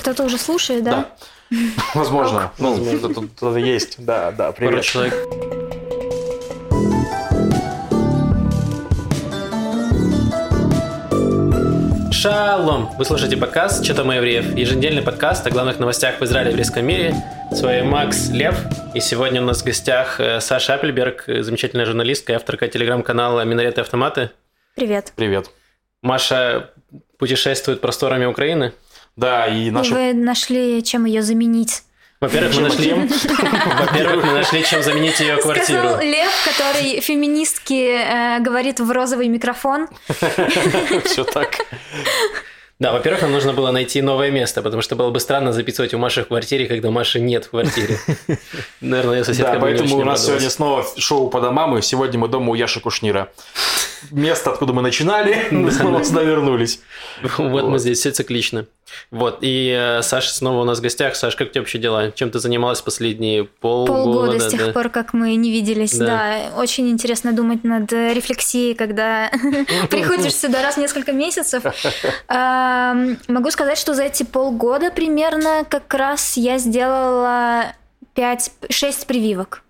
кто-то уже слушает, да? Да. Возможно. Ну, кто-то кто-то есть. Да, да, Пару привет. человек. Шалом! Вы слушаете подкаст «Что там евреев?» Еженедельный подкаст о главных новостях в Израиле и еврейском мире. С вами Макс Лев. И сегодня у нас в гостях э, Саша Апельберг, э, замечательная журналистка и авторка телеграм-канала «Минареты и автоматы». Привет. Привет. Маша путешествует просторами Украины. Да, и наши... вы нашли, чем ее заменить. Во-первых, мы нашли... Во-первых, мы нашли, чем заменить ее квартиру. Сказал Лев, который феминистки э, говорит в розовый микрофон. Все так. Да, во-первых, нам нужно было найти новое место, потому что было бы странно записывать у Маши в квартире, когда Маши нет в квартире. Наверное, ее соседка Да, поэтому у нас сегодня снова шоу по домам, и сегодня мы дома у Яши Кушнира. Место, откуда мы начинали, мы снова сюда вернулись. Вот мы здесь, все циклично. Вот, и э, Саша снова у нас в гостях. Саш, как у тебя вообще дела? Чем ты занималась последние полгода? Полгода с тех да? пор, как мы не виделись. Да. Да. очень интересно думать над э, рефлексией, когда приходишь сюда раз в несколько месяцев. Могу сказать, что за эти полгода примерно как раз я сделала 5, 6 прививок.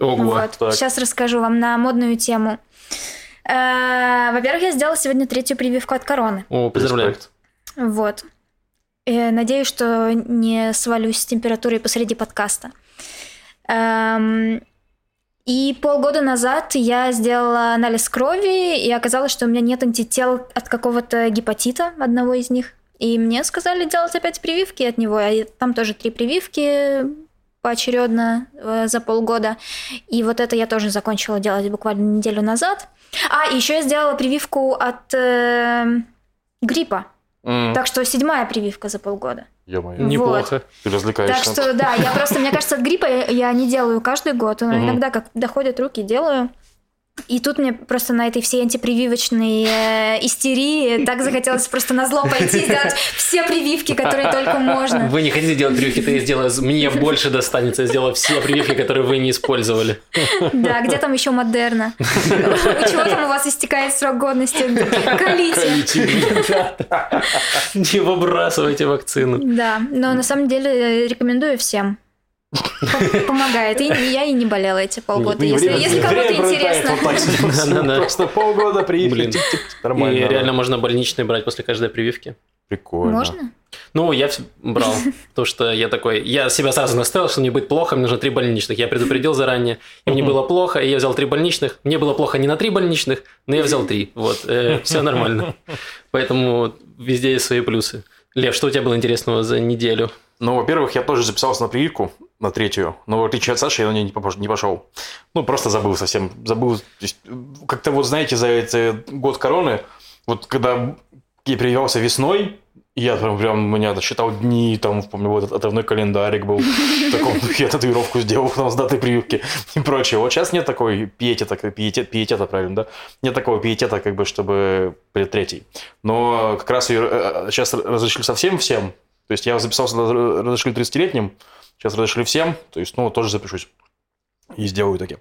Ого. Вот. так. Сейчас расскажу вам на модную тему. Э, Во-первых, я сделала сегодня третью прививку от короны. О, поздравляю. Вот. Э, Надеюсь, что не свалюсь с температурой посреди подкаста. Эм, И полгода назад я сделала анализ крови, и оказалось, что у меня нет антител от какого-то гепатита, одного из них. И мне сказали делать опять прививки от него. И Там тоже три прививки поочередно э, за полгода. И вот это я тоже закончила делать буквально неделю назад. А, еще я сделала прививку от э, гриппа. Так что седьмая прививка за полгода. Ё-моё, Неплохо. ты развлекаешься. Так что да, я просто, мне кажется, от гриппа я не делаю каждый год, но иногда как доходят руки, делаю. И тут мне просто на этой всей антипрививочной э, истерии так захотелось просто на зло пойти и сделать все прививки, которые только можно. Вы не хотите делать прививки, то я сделаю, мне больше достанется, я сделаю все прививки, которые вы не использовали. Да, где там еще Модерна? У чего там у вас истекает срок годности? Колите. Не выбрасывайте вакцину. Да, но на самом деле э, рекомендую всем. Помогает. И я и не болела эти полгода, если, кому-то интересно. Просто полгода приехали. Блин. тик-тик, И Нормально. реально можно больничные брать после каждой прививки. Прикольно. Можно? Ну, я брал, потому что я такой, я себя сразу настроил, что мне будет плохо, мне нужно три больничных. Я предупредил заранее, и мне было плохо, и я взял три больничных. Мне было плохо не на три больничных, но я взял три. Вот, все нормально. Поэтому везде есть свои плюсы. Лев, что у тебя было интересного за неделю? Ну, во-первых, я тоже записался на прививку, на третью, но в отличие от Саши я на нее не пошел. Ну, просто забыл совсем. Забыл. Есть, как-то вот, знаете, за этот год короны, вот когда я прививался весной, я прям, прям у меня считал дни, там, помню, вот этот отрывной календарик был. Таком духе я татуировку сделал там, с датой прививки и прочее. Вот сейчас нет такой пиетета, пиетет, пиетета, правильно, да? Нет такого пиетета, как бы, чтобы перед третьей. Но как раз ее э, сейчас разрешили совсем всем. То есть я записался, разрешили 30-летним, сейчас разрешили всем. То есть, ну, тоже запишусь. И сделаю таки.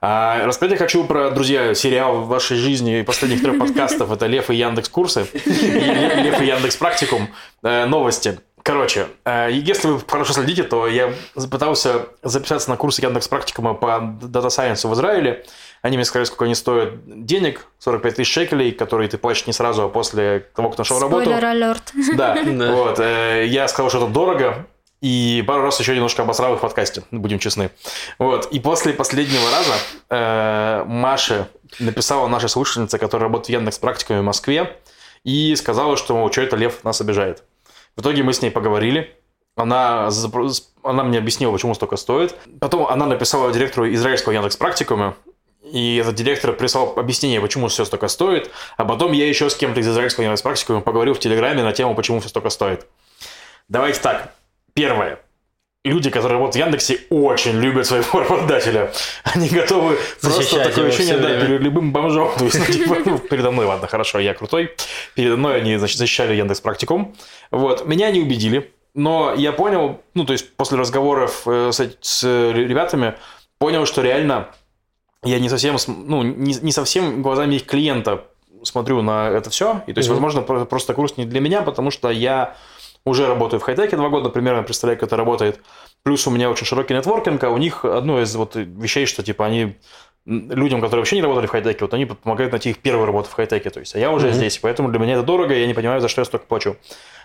А, рассказать я хочу про, друзья, сериал в вашей жизни последних трех подкастов. Это Лев и Яндекс Курсы. И Лев и Яндекс Практикум. Э, Новости. Короче, э, если вы хорошо следите, то я пытался записаться на курсы Яндекс Практикума по Data Science в Израиле. Они мне сказали, сколько они стоят денег. 45 тысяч шекелей, которые ты платишь не сразу, а после того, как нашел работу. Спойлер алерт. Да, Да. вот. э, Я сказал, что это дорого, и пару раз еще немножко обосрал их в подкасте, будем честны. Вот. И после последнего раза э, Маша написала наша слушательница, которая работает в Яндекс практиками в Москве, и сказала, что, что это Лев нас обижает. В итоге мы с ней поговорили. Она, она мне объяснила, почему столько стоит. Потом она написала директору израильского Яндекс практикума, и этот директор прислал объяснение, почему все столько стоит. А потом я еще с кем-то из израильского Яндекс практикума поговорил в Телеграме на тему, почему все столько стоит. Давайте так. Первое. Люди, которые работают в Яндексе, очень любят своего работодателя. Они готовы просто такое ощущение, всё да, время. перед любым бомжом. То есть, ну, типа, ну, передо мной, ладно, хорошо, я крутой. Передо мной они, значит, защищали Яндекс Практикум. Вот. Меня не убедили. Но я понял, ну, то есть, после разговоров э, с, с ребятами, понял, что реально я не совсем, ну, не, не совсем глазами их клиента смотрю на это все. И то есть, Мгм. возможно, про- просто курс не для меня, потому что я уже работаю в хай-теке два года, примерно представляю, как это работает. Плюс у меня очень широкий нетворкинг, а у них одно из вот вещей, что типа они людям, которые вообще не работали в хай-теке, вот они помогают найти их первую работу в хай-теке. То есть, а я уже mm-hmm. здесь, поэтому для меня это дорого, я не понимаю, за что я столько плачу.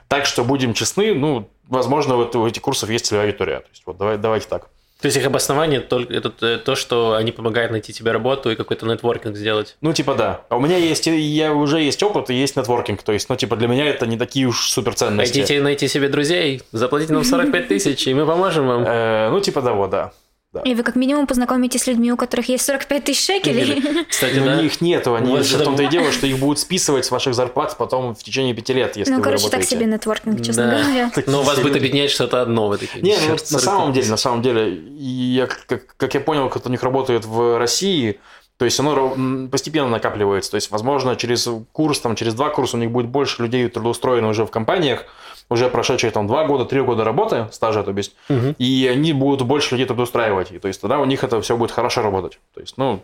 Так что будем честны, ну, возможно, вот у этих курсов есть целевая аудитория. То есть, вот давай, давайте так. То есть их обоснование только это э, то, что они помогают найти тебе работу и какой-то нетворкинг сделать. Ну, типа, да. А у меня есть, я уже есть опыт и есть нетворкинг. То есть, ну, типа, для меня это не такие уж суперценности. Хотите найти себе друзей? Заплатите нам 45 тысяч, и мы поможем вам. Э, ну, типа того, да. Да. И вы как минимум познакомитесь с людьми, у которых есть 45 тысяч шекелей. Кстати, да. у них нету, они вот в том-то и дело, что их будут списывать с ваших зарплат потом в течение пяти лет, если Ну, вы короче, работаете. так себе нетворкинг, честно да. говоря. Но у вас будет объединять что-то одно, вы такие. Не, ну, на самом деле, на самом деле, я, как, как я понял, как у них работает в России, то есть оно постепенно накапливается. То есть, возможно, через курс, там, через два курса у них будет больше людей трудоустроено уже в компаниях, уже прошедшие там два года, три года работы, стажа, то есть, угу. и они будут больше людей трудоустраивать. И, то есть тогда у них это все будет хорошо работать. То есть, ну,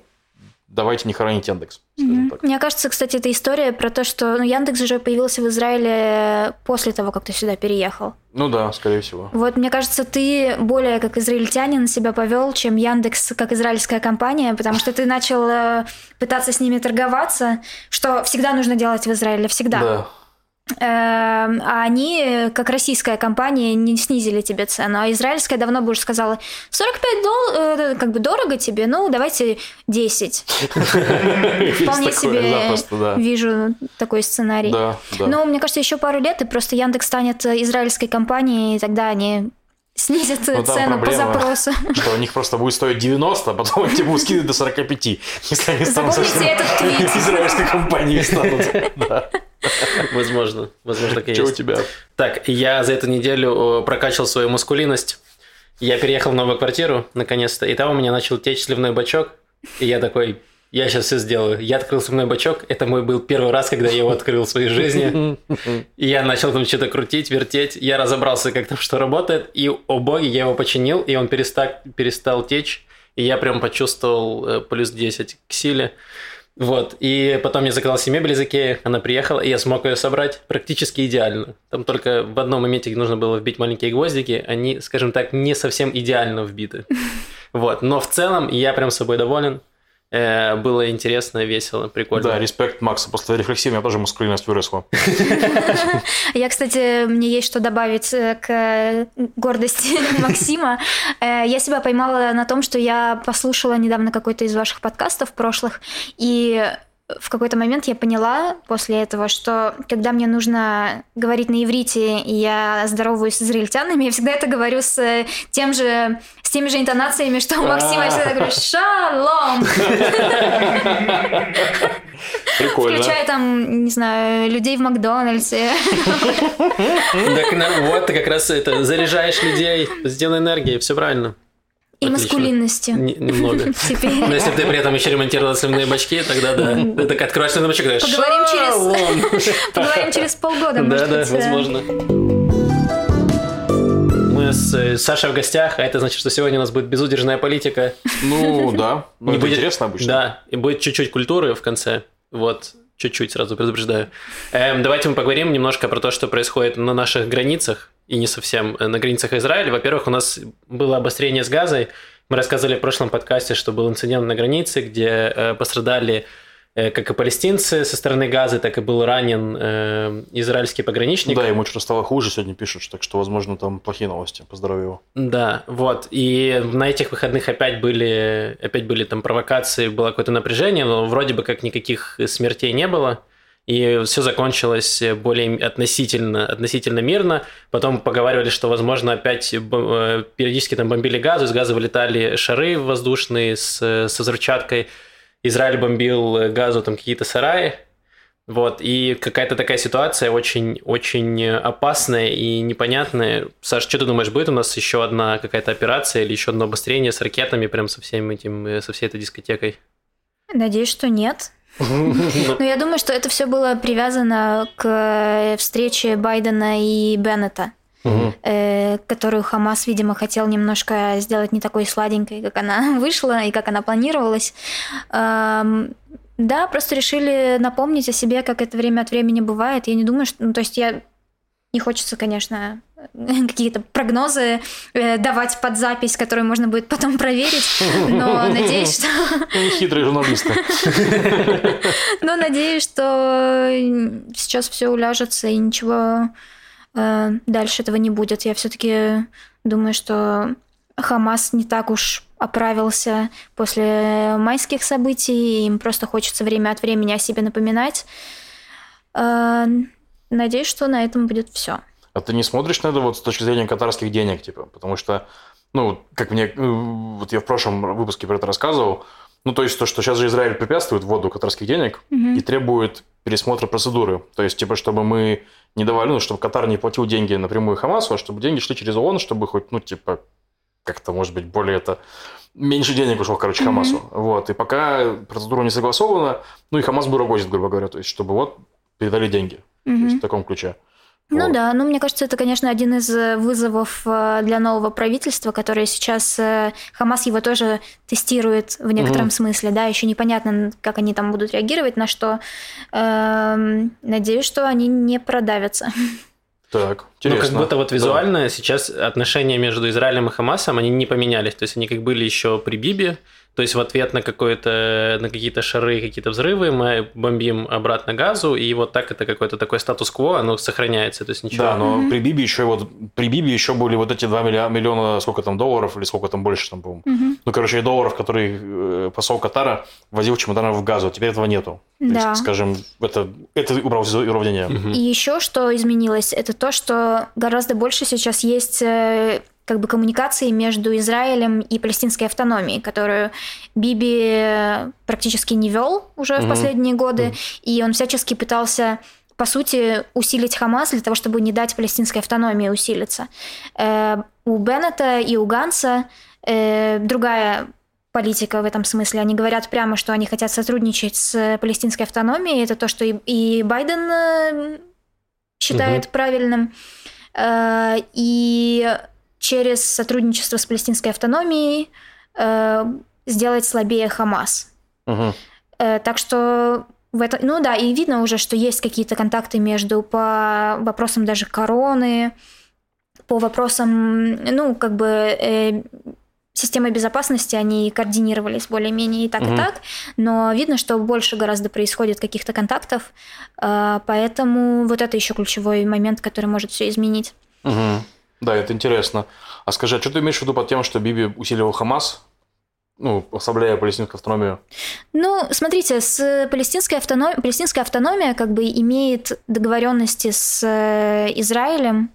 давайте не хоронить Яндекс. Mm-hmm. Мне кажется, кстати, эта история про то, что ну, Яндекс уже появился в Израиле после того, как ты сюда переехал. Ну да, скорее всего. Вот, мне кажется, ты более как израильтянин себя повел, чем Яндекс как израильская компания, потому что ты начал э, пытаться с ними торговаться, что всегда нужно делать в Израиле, всегда. Да. Эм, а они, как российская компания, не снизили тебе цену, а израильская давно бы уже сказала, 45 долларов, э, как бы дорого тебе, ну, давайте 10. Вполне себе вижу такой сценарий. Но мне кажется, еще пару лет, и просто Яндекс станет израильской компанией, и тогда они снизят ну, цену по запросу. Что у них просто будет стоить 90, а потом они будут скидывать до 45, если они станут этот твит. израильской компанией станут. Возможно, возможно, так и Что у тебя? Так, я за эту неделю прокачал свою мускулинность. Я переехал в новую квартиру, наконец-то, и там у меня начал течь сливной бачок. И я такой, я сейчас все сделаю. Я открыл сливной бачок. Это мой был первый раз, когда я его открыл в своей жизни. И я начал там что-то крутить, вертеть. Я разобрался, как там что работает. И, о боги, я его починил, и он перестал, перестал течь. И я прям почувствовал э, плюс 10 к силе. Вот, и потом я заказал себе мебель из Икеи, она приехала, и я смог ее собрать практически идеально. Там только в одном моменте нужно было вбить маленькие гвоздики, они, скажем так, не совсем идеально вбиты. Вот, но в целом я прям собой доволен. Э, было интересно, весело, прикольно. Да, респект Макса. После рефлексии у меня тоже мускулинность выросла. Я, кстати, мне есть что добавить э, к гордости Максима. Э, я себя поймала на том, что я послушала недавно какой-то из ваших подкастов прошлых, и в какой-то момент я поняла после этого, что когда мне нужно говорить на иврите, и я здороваюсь с израильтянами, я всегда это говорю с тем же теми же интонациями, что у Максима я всегда говорю «Шалом!» Прикольно. Включая там, не знаю, людей в Макдональдсе. Так, вот, ты как раз это заряжаешь людей, сделай энергией, все правильно. И маскулинностью. Немного. Теперь. Но если ты при этом еще ремонтировала сливные бачки, тогда да. Ты так откроешь сливный бачок, Поговорим через... Поговорим через полгода, Да, да, возможно. Мы с Сашей в гостях, а это значит, что сегодня у нас будет безудержная политика. Ну, да. Не будет интересно обычно. Да, и будет чуть-чуть культуры в конце. Вот, чуть-чуть сразу предупреждаю. Эм, давайте мы поговорим немножко про то, что происходит на наших границах и не совсем э, на границах Израиля. Во-первых, у нас было обострение с газой. Мы рассказывали в прошлом подкасте, что был инцидент на границе, где э, пострадали э, как и палестинцы со стороны Газы, так и был ранен э, израильский пограничник. Да, ему что-то стало хуже, сегодня пишут, так что, возможно, там плохие новости. Поздравляю его. Да, вот. И на этих выходных опять были, опять были там провокации, было какое-то напряжение, но вроде бы как никаких смертей не было и все закончилось более относительно, относительно мирно. Потом поговаривали, что, возможно, опять э, периодически там бомбили газу, из газа вылетали шары воздушные с, с взрывчаткой. Израиль бомбил газу там какие-то сараи. Вот, и какая-то такая ситуация очень, очень опасная и непонятная. Саш, что ты думаешь, будет у нас еще одна какая-то операция или еще одно обострение с ракетами, прям со всем этим, э, со всей этой дискотекой? Надеюсь, что нет. Ну, я думаю, что это все было привязано к э, встрече Байдена и Беннета. Э, которую Хамас, видимо, хотел немножко сделать не такой сладенькой, как она вышла и как она планировалась. Да, просто решили напомнить о себе, как это время от времени бывает. Я не думаю, что... Ну, то есть я Не хочется, конечно, какие-то прогнозы э, давать под запись, которые можно будет потом проверить, но надеюсь, что... Хитрые журналисты. Но надеюсь, что сейчас все уляжется и ничего э, дальше этого не будет. Я все-таки думаю, что Хамас не так уж оправился после майских событий, им просто хочется время от времени о себе напоминать. Э, надеюсь, что на этом будет все. А ты не смотришь на это вот с точки зрения катарских денег, типа, потому что, ну, как мне, э, вот я в прошлом выпуске про это рассказывал, ну, то есть то, что сейчас же Израиль препятствует вводу катарских денег Мгм. и требует пересмотра процедуры. То есть, типа, чтобы мы не давали, ну, чтобы Катар не платил деньги напрямую Хамасу, а чтобы деньги шли через ООН, чтобы хоть, ну, типа, как-то, может быть, более это... Меньше денег ушло, короче. Хамасу. Вот. И пока процедура не согласована, ну, и Хамас буровозит, грубо говоря. То есть, чтобы вот передали деньги. То есть, в таком ключе. Ну Вот. да, ну мне кажется, это, конечно, один из э, вызовов э, для нового правительства, которое сейчас э, Хамас его тоже тестирует в некотором Мгм. смысле, да, еще непонятно, как они там будут реагировать, на что. Эм, Надеюсь, что они не продавятся. Так, Ну, интересно. как будто вот Да. визуально сейчас отношения между Израилем и Хамасом, они не поменялись. То есть они как были еще при Бибе, то есть в ответ на, какое-то, на какие-то шары, какие-то взрывы мы бомбим обратно газу, и вот так это какой-то такой статус-кво, оно сохраняется. То есть ничего... Да, но Мгм. при Биби еще вот при Биби еще были вот эти 2 миллиона, миллиона сколько там долларов или сколько там больше там, по-моему. Мгм. Ну, короче, долларов, которые э, посол Катара возил чемоданов в газу. Теперь этого нету. То Да. есть, скажем, это, это уравнение. Мгм. И еще что изменилось, это то, что гораздо больше сейчас есть э, как бы коммуникации между Израилем и палестинской автономией, которую Биби практически не вел уже в Мгм. последние годы, Мгм. и он всячески пытался по сути, усилить Хамас для того, чтобы не дать палестинской автономии усилиться. Э, у Беннета и у Ганса э, другая политика в этом смысле. Они говорят прямо, что они хотят сотрудничать с палестинской автономией. Это то, что и, и Байден э, считает правильным. Э, и через сотрудничество с палестинской автономией э, сделать слабее Хамас. Мгм. Э, так что в это, ну да, и видно уже, что есть какие-то контакты между по вопросам даже короны, по вопросам, ну, как бы э, системы безопасности, они координировались более-менее и так, Мгм. и так, но видно, что больше гораздо происходит каких-то контактов, э, поэтому вот это еще ключевой момент, который может все изменить. Мгм. Да, это интересно. А скажи, а что ты имеешь в виду под тем, что Биби усиливал Хамас? Ну, ослабляя палестинскую автономию. Ну, смотрите, с палестинской автономией, палестинская автономия как бы имеет договоренности с э, Израилем,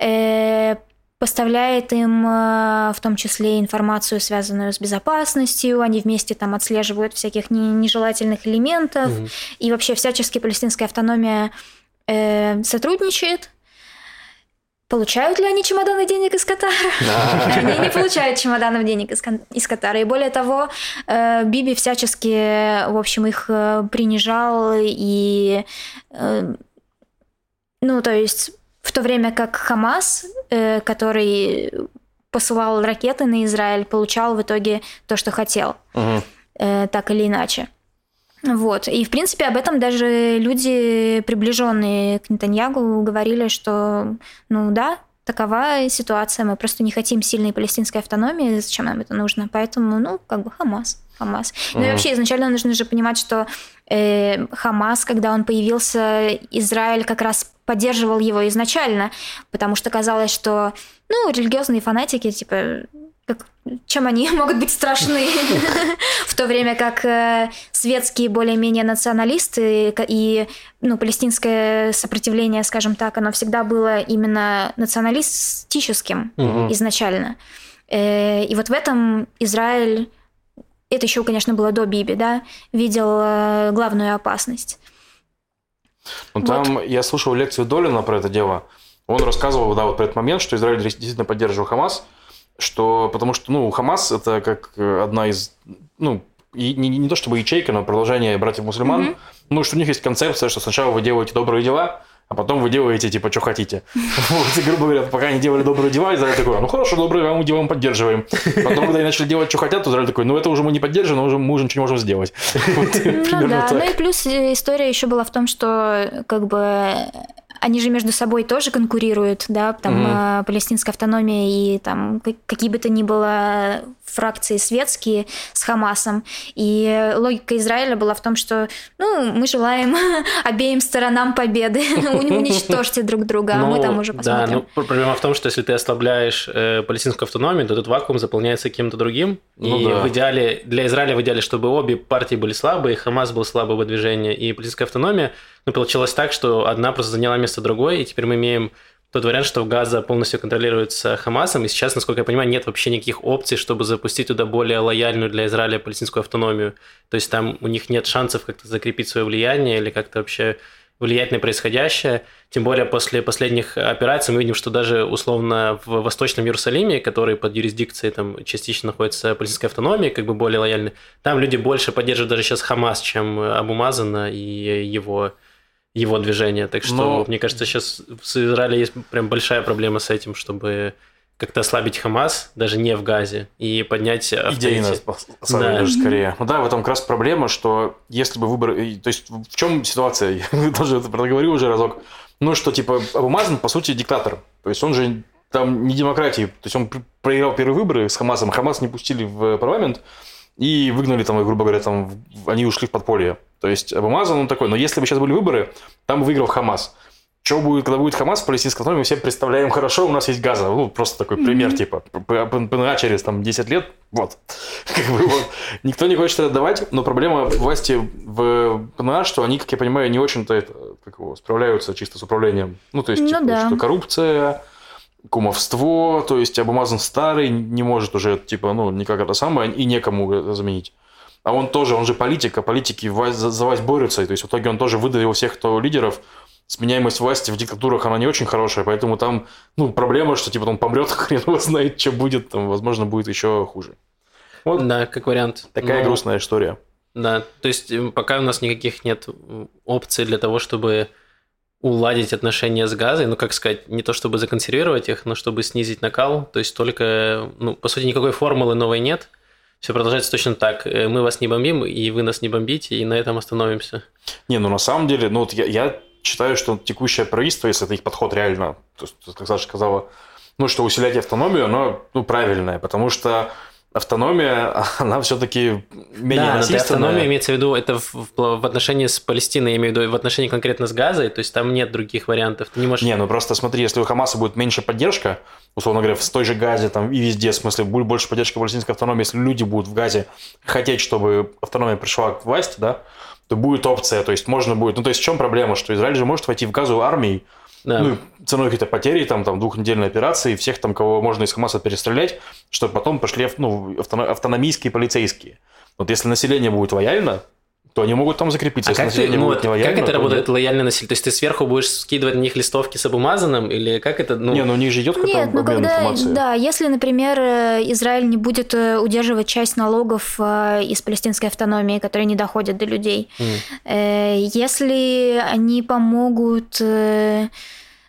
э, поставляет им э, в том числе информацию, связанную с безопасностью, они вместе там отслеживают всяких не- нежелательных элементов, Мгм. и вообще всячески палестинская автономия э, сотрудничает. Получают ли они чемоданы денег из Катара? Они не получают чемоданов денег из, Катара. И более того, э, Биби всячески, в общем, их э, принижал и... э, Ну, то есть, в то время как Хамас, который посылал ракеты на Израиль, получал в итоге то, что хотел, так или иначе. Вот. И, в принципе, об этом даже люди, приближенные к Нетаньягу, говорили, что, ну да, такова ситуация, мы просто не хотим сильной палестинской автономии, зачем нам это нужно, поэтому, ну, как бы Хамас, Хамас. Ну и вообще, изначально нужно же понимать, что э, Хамас, когда он появился, Израиль как раз поддерживал его изначально, потому что казалось, что, ну, религиозные фанатики, типа, чем они могут быть страшны, в то время как э, светские более-менее националисты и ну, палестинское сопротивление, скажем так, оно всегда было именно националистическим изначально. Э, И вот в этом Израиль, это еще, конечно, было до Биби, да, видел э, главную опасность. Ну, там я слушал лекцию Долина про это дело. Он рассказывал, да, вот про этот момент, что Израиль действительно поддерживал Хамас, что, потому что, ну, Хамас это как э, одна из, ну, и не, не то чтобы ячейка, но продолжение братьев-мусульман. Мгм. Ну, что у них есть концепция, что сначала вы делаете добрые дела, а потом вы делаете, типа, что хотите. Вот, грубо говоря, пока они делали добрые дела, Израиль такой, ну хорошо, добрые дела мы делаем, поддерживаем. Потом, когда они начали делать, что хотят, то Израиль такой, ну это уже мы не поддерживаем, но уже мы уже ничего не можем сделать. Вот, Ну да, так. ну и плюс история еще была в том, что как бы они же между собой тоже конкурируют, да, там Мгм. палестинская автономия и там как- какие бы то ни было фракции светские с Хамасом. И логика Израиля была в том, что, ну, мы желаем обеим сторонам победы, уничтожьте друг друга, а мы Ну, там уже Да, посмотрим. ну пр- проблема в том, что если ты ослабляешь э, палестинскую автономию, то этот вакуум заполняется кем-то другим. Ну и да. в идеале, для Израиля в идеале, чтобы обе партии были слабые, Хамас был слабый выдвижение, и палестинская автономия, ну, получилось так, что одна просто заняла место другой, и теперь мы имеем тот вариант, что Газа полностью контролируется Хамасом, и сейчас, насколько я понимаю, нет вообще никаких опций, чтобы запустить туда более лояльную для Израиля палестинскую автономию. То есть там у них нет шансов как-то закрепить свое влияние или как-то вообще влиять на происходящее. Тем более после последних операций мы видим, что даже условно в Восточном Иерусалиме, который под юрисдикцией там частично находится палестинской автономии, как бы более лояльны, там люди больше поддерживают даже сейчас Хамас, чем Абу Мазана и его его движение. Так что, Но- мне кажется, сейчас в Израиле есть прям большая проблема с этим, чтобы как-то ослабить Хамас, даже не в Газе, и поднять Идейно, авторитет. самое Да. даже скорее. Ну да, в этом как раз проблема, что если бы выборы... и, То есть в чем ситуация? Я тоже это проговорил уже разок. Ну, что типа Абу Мазан, по сути, диктатор. То есть он же там не демократии. То есть он пр- проиграл первые выборы с Хамасом. Хамас не пустили в парламент и выгнали там, грубо говоря, там они ушли в подполье. То есть Абу Мазан, он такой. Но если бы сейчас были выборы, там бы выиграл Хамас. Что будет, когда будет Хамас в палестинской автономии, мы все представляем хорошо, у нас есть Газа. Ну, просто такой пример, типа, ПНА через там 10 лет, вот. Как бы вот. Никто не хочет это давать, но проблема власти в ПНА, что они, как я понимаю, не очень-то это, как его, справляются чисто с управлением. Ну, то есть, Ну типа, да. что коррупция, кумовство, то есть Абумазан старый, не может уже, типа, ну, никак это самое, и некому заменить. А он тоже, он же политик, а политики за, за власть борются, и то есть в итоге он тоже выдавил всех, кто лидеров, сменяемость власти в диктатурах, она не очень хорошая, поэтому там, ну, проблема, что, типа, он помрет, хрен его знает, что будет, там, возможно, будет еще хуже. Вот Да, как вариант. такая Но- грустная история. Да, то есть пока у нас никаких нет опций для того, чтобы уладить отношения с газой, ну, как сказать, не то чтобы законсервировать их, но чтобы снизить накал, то есть только, ну, по сути, никакой формулы новой нет, все продолжается точно так. Э, Мы вас не бомбим, и вы нас не бомбите, и на этом остановимся. Не, ну, на самом деле, ну, вот я, я считаю, что текущее правительство, если это их подход реально, то как Саша сказала, ну, что усилять автономию, оно, ну, правильное, потому что автономия, она все-таки менее да, насильственная. автономия имеется в виду, это в, в- в отношении с Палестиной, я имею в виду, в отношении конкретно с Газой, то есть там нет других вариантов. Ты не можешь... Не, ну просто смотри, если у Хамаса будет меньше поддержка, условно говоря, в той же Газе там и везде, в смысле, будет больше поддержки палестинской автономии, если люди будут в Газе хотеть, чтобы автономия пришла к власти, да, то будет опция, то есть можно будет... Ну, то есть в чем проблема, что Израиль же может войти в Газу армией, Да. ну, ценой каких-то потерей, там, там, двухнедельной операции, всех там, кого можно из Хамаса перестрелять, чтобы потом пошли ну, автоно- автономийские полицейские. Вот если население будет лояльно, то они могут там закрепиться. А если как, ты, население ну, будет лояльно, как это то работает нет. лояльно насилие? То есть ты сверху будешь скидывать на них листовки с обумазанным, или как это? Ну, Не, ну у них же идет какой-то Нет, ну обмен когда, информацией. да, если, например, э, Израиль не будет э, удерживать часть налогов э, из палестинской автономии, которые не доходят до людей, э, если они помогут,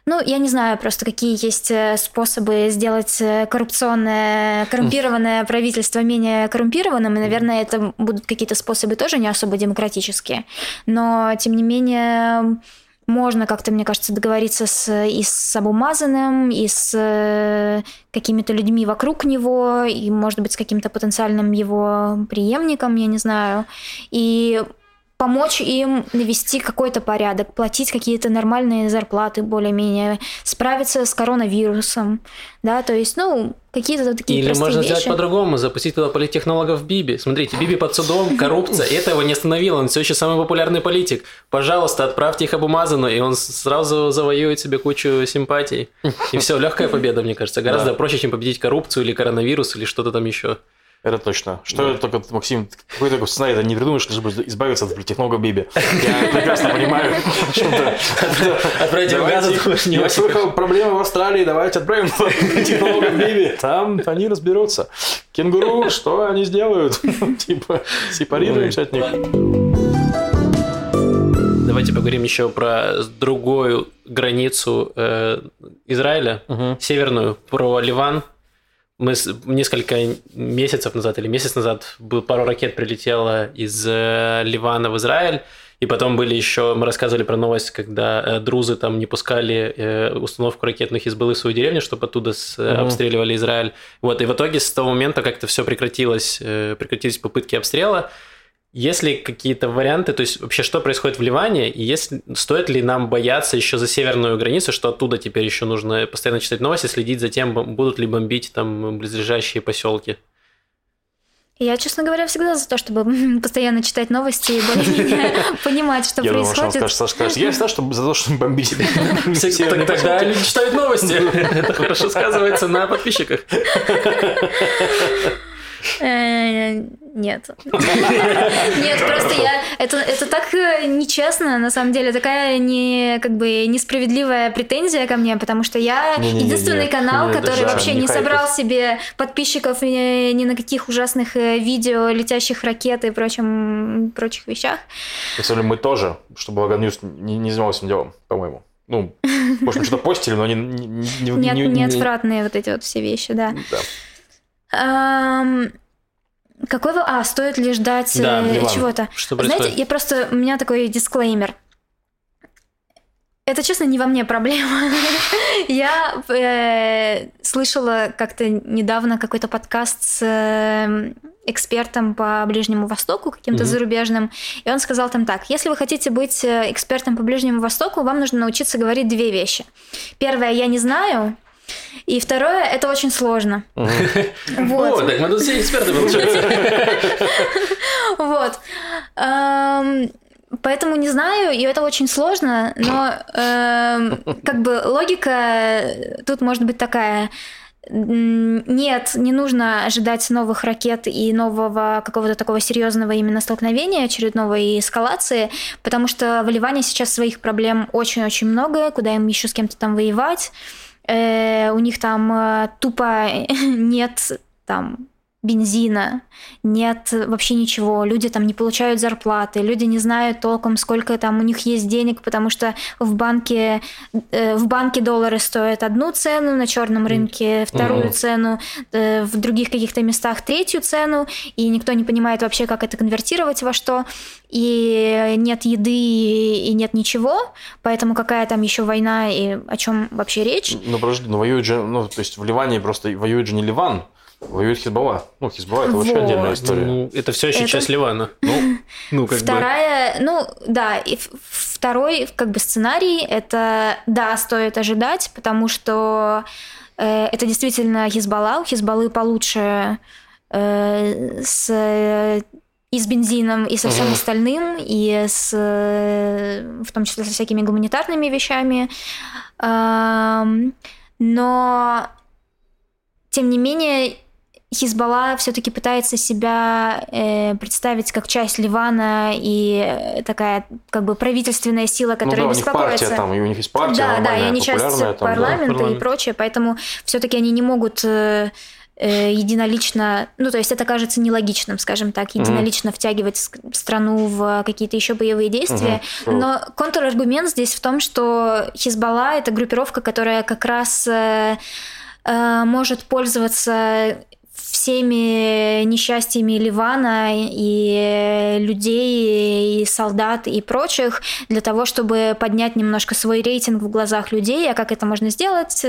ну, я не знаю просто, какие есть э, способы сделать э, коррупционное, коррумпированное правительство менее коррумпированным, и, наверное, это будут какие-то способы тоже не особо демократические, но, тем не менее, можно как-то, мне кажется, договориться с, и с Абумазаным, и с э, какими-то людьми вокруг него, и, может быть, с каким-то потенциальным его преемником, я не знаю, и помочь им навести какой-то порядок, платить какие-то нормальные зарплаты более-менее, справиться с коронавирусом, да, то есть, ну, какие-то такие Или можно вещи. сделать по-другому, запустить туда политтехнологов Биби. Смотрите, Биби под судом, коррупция, и этого не остановило, он все еще самый популярный политик. Пожалуйста, отправьте их Абумазану, и он сразу завоюет себе кучу симпатий. И все, легкая победа, мне кажется. Гораздо проще, чем победить коррупцию или коронавирус, или что-то там еще. Это точно. Что только, Максим, какой такой сценарий ты не придумаешь, чтобы избавиться от технолога Биби. Я прекрасно понимаю. в Газу, Давайте- думаешь, не Я слышал проблемы в Австралии, давайте отправим технолога Биби. Там они разберутся. Кенгуру, что они сделают? Типа, сепарируемся от них. Давайте поговорим еще про другую границу э, Израиля, Мгм. северную, про Ливан. Мы несколько месяцев назад или месяц назад был, пару ракет прилетело из э, Ливана в Израиль, И потом были еще, мы рассказывали про новость, когда э, друзы там не пускали э, установку ракетных Хизбаллы в свою деревню, чтобы оттуда с, угу. обстреливали Израиль. Вот, и в итоге с того момента как-то все прекратилось, прекратились попытки обстрела. Есть ли какие-то варианты, то есть вообще что происходит в Ливане, и есть, стоит ли нам бояться еще за северную границу, что оттуда теперь еще нужно постоянно читать новости, следить за тем, будут ли бомбить там близлежащие поселки? Я, честно говоря, всегда за то, чтобы постоянно читать новости и более-менее понимать, что я происходит. Думал, что скажет, скажет, я всегда чтобы, за то, чтобы бомбить. Тогда люди читают новости. Это хорошо сказывается на подписчиках. Э, нет. Нет, просто я... Это, это так э, нечестно, на самом деле, такая не, как бы, несправедливая претензия ко мне, потому что я не, не, единственный не, канал, который вообще не собрал себе подписчиков ни, на каких ужасных э, видео, летящих ракет и прочим, прочих вещах. Кстати, мы тоже, чтобы Благо Ньюс не, не занимался этим делом, по-моему. Ну, может, мы что-то постили, но они не... не, не, не, не отвратные вот эти вот все вещи, да. Да. Эм, какой. А, стоит ли ждать да, э, чего-то? Что Знаете, я просто... У меня такой дисклеймер. Это, честно, не во мне проблема. я э, слышала как-то недавно какой-то подкаст с э, экспертом по Ближнему Востоку, каким-то mm-hmm. зарубежным, и он сказал там так: если вы хотите быть э, экспертом по Ближнему Востоку, вам нужно научиться говорить две вещи. Первое, я не знаю, и второе, это очень сложно. Вот. О, так мы тут все эксперты, получается. Вот. Поэтому не знаю, и это очень сложно, но как бы логика тут может быть такая. Нет, не нужно ожидать новых ракет и нового какого-то такого серьезного именно столкновения, очередного и эскалации, потому что в Ливане сейчас своих проблем очень-очень много, куда им еще с кем-то там воевать. Э, у них там э, тупо нет там бензина, нет вообще ничего, люди там не получают зарплаты, люди не знают толком, сколько там у них есть денег, потому что в банке, э, в банке доллары стоят одну цену, на черном рынке вторую mm-hmm. цену, э, в других каких-то местах третью цену, и никто не понимает вообще, как это конвертировать во что, и нет еды и нет ничего, поэтому какая там еще война и о чем вообще речь? Ну, подожди, ну воюет же, ну, то есть в Ливане просто воюет же не Ливан, Воюет Хизбалла. Ну, Хизбалла это вот. вообще отдельная история. Ну, это все еще это... часть Ливана. Ну, ну как Вторая, бы... ну, да, и второй как бы сценарий, это, да, стоит ожидать, потому что э, это действительно Хизбалла, у Хизбаллы получше э, с и с бензином, и со всем остальным, и с, в том числе со всякими гуманитарными вещами. Но, тем не менее, Хизбалла все-таки пытается себя э, представить как часть Ливана и э, такая как бы правительственная сила, которая ну, да, беспокоится. У них партия там, и у них есть партия, да, да, и они часть там, парламента да, и прочее, поэтому все-таки они не могут э, э, единолично, ну то есть это кажется нелогичным, скажем так, единолично mm-hmm. втягивать страну в какие-то еще боевые действия. Mm-hmm. Но контраргумент здесь в том, что Хизбалла это группировка, которая как раз э, э может пользоваться всеми несчастьями Ливана и людей, и солдат, и прочих, для того, чтобы поднять немножко свой рейтинг в глазах людей. А как это можно сделать?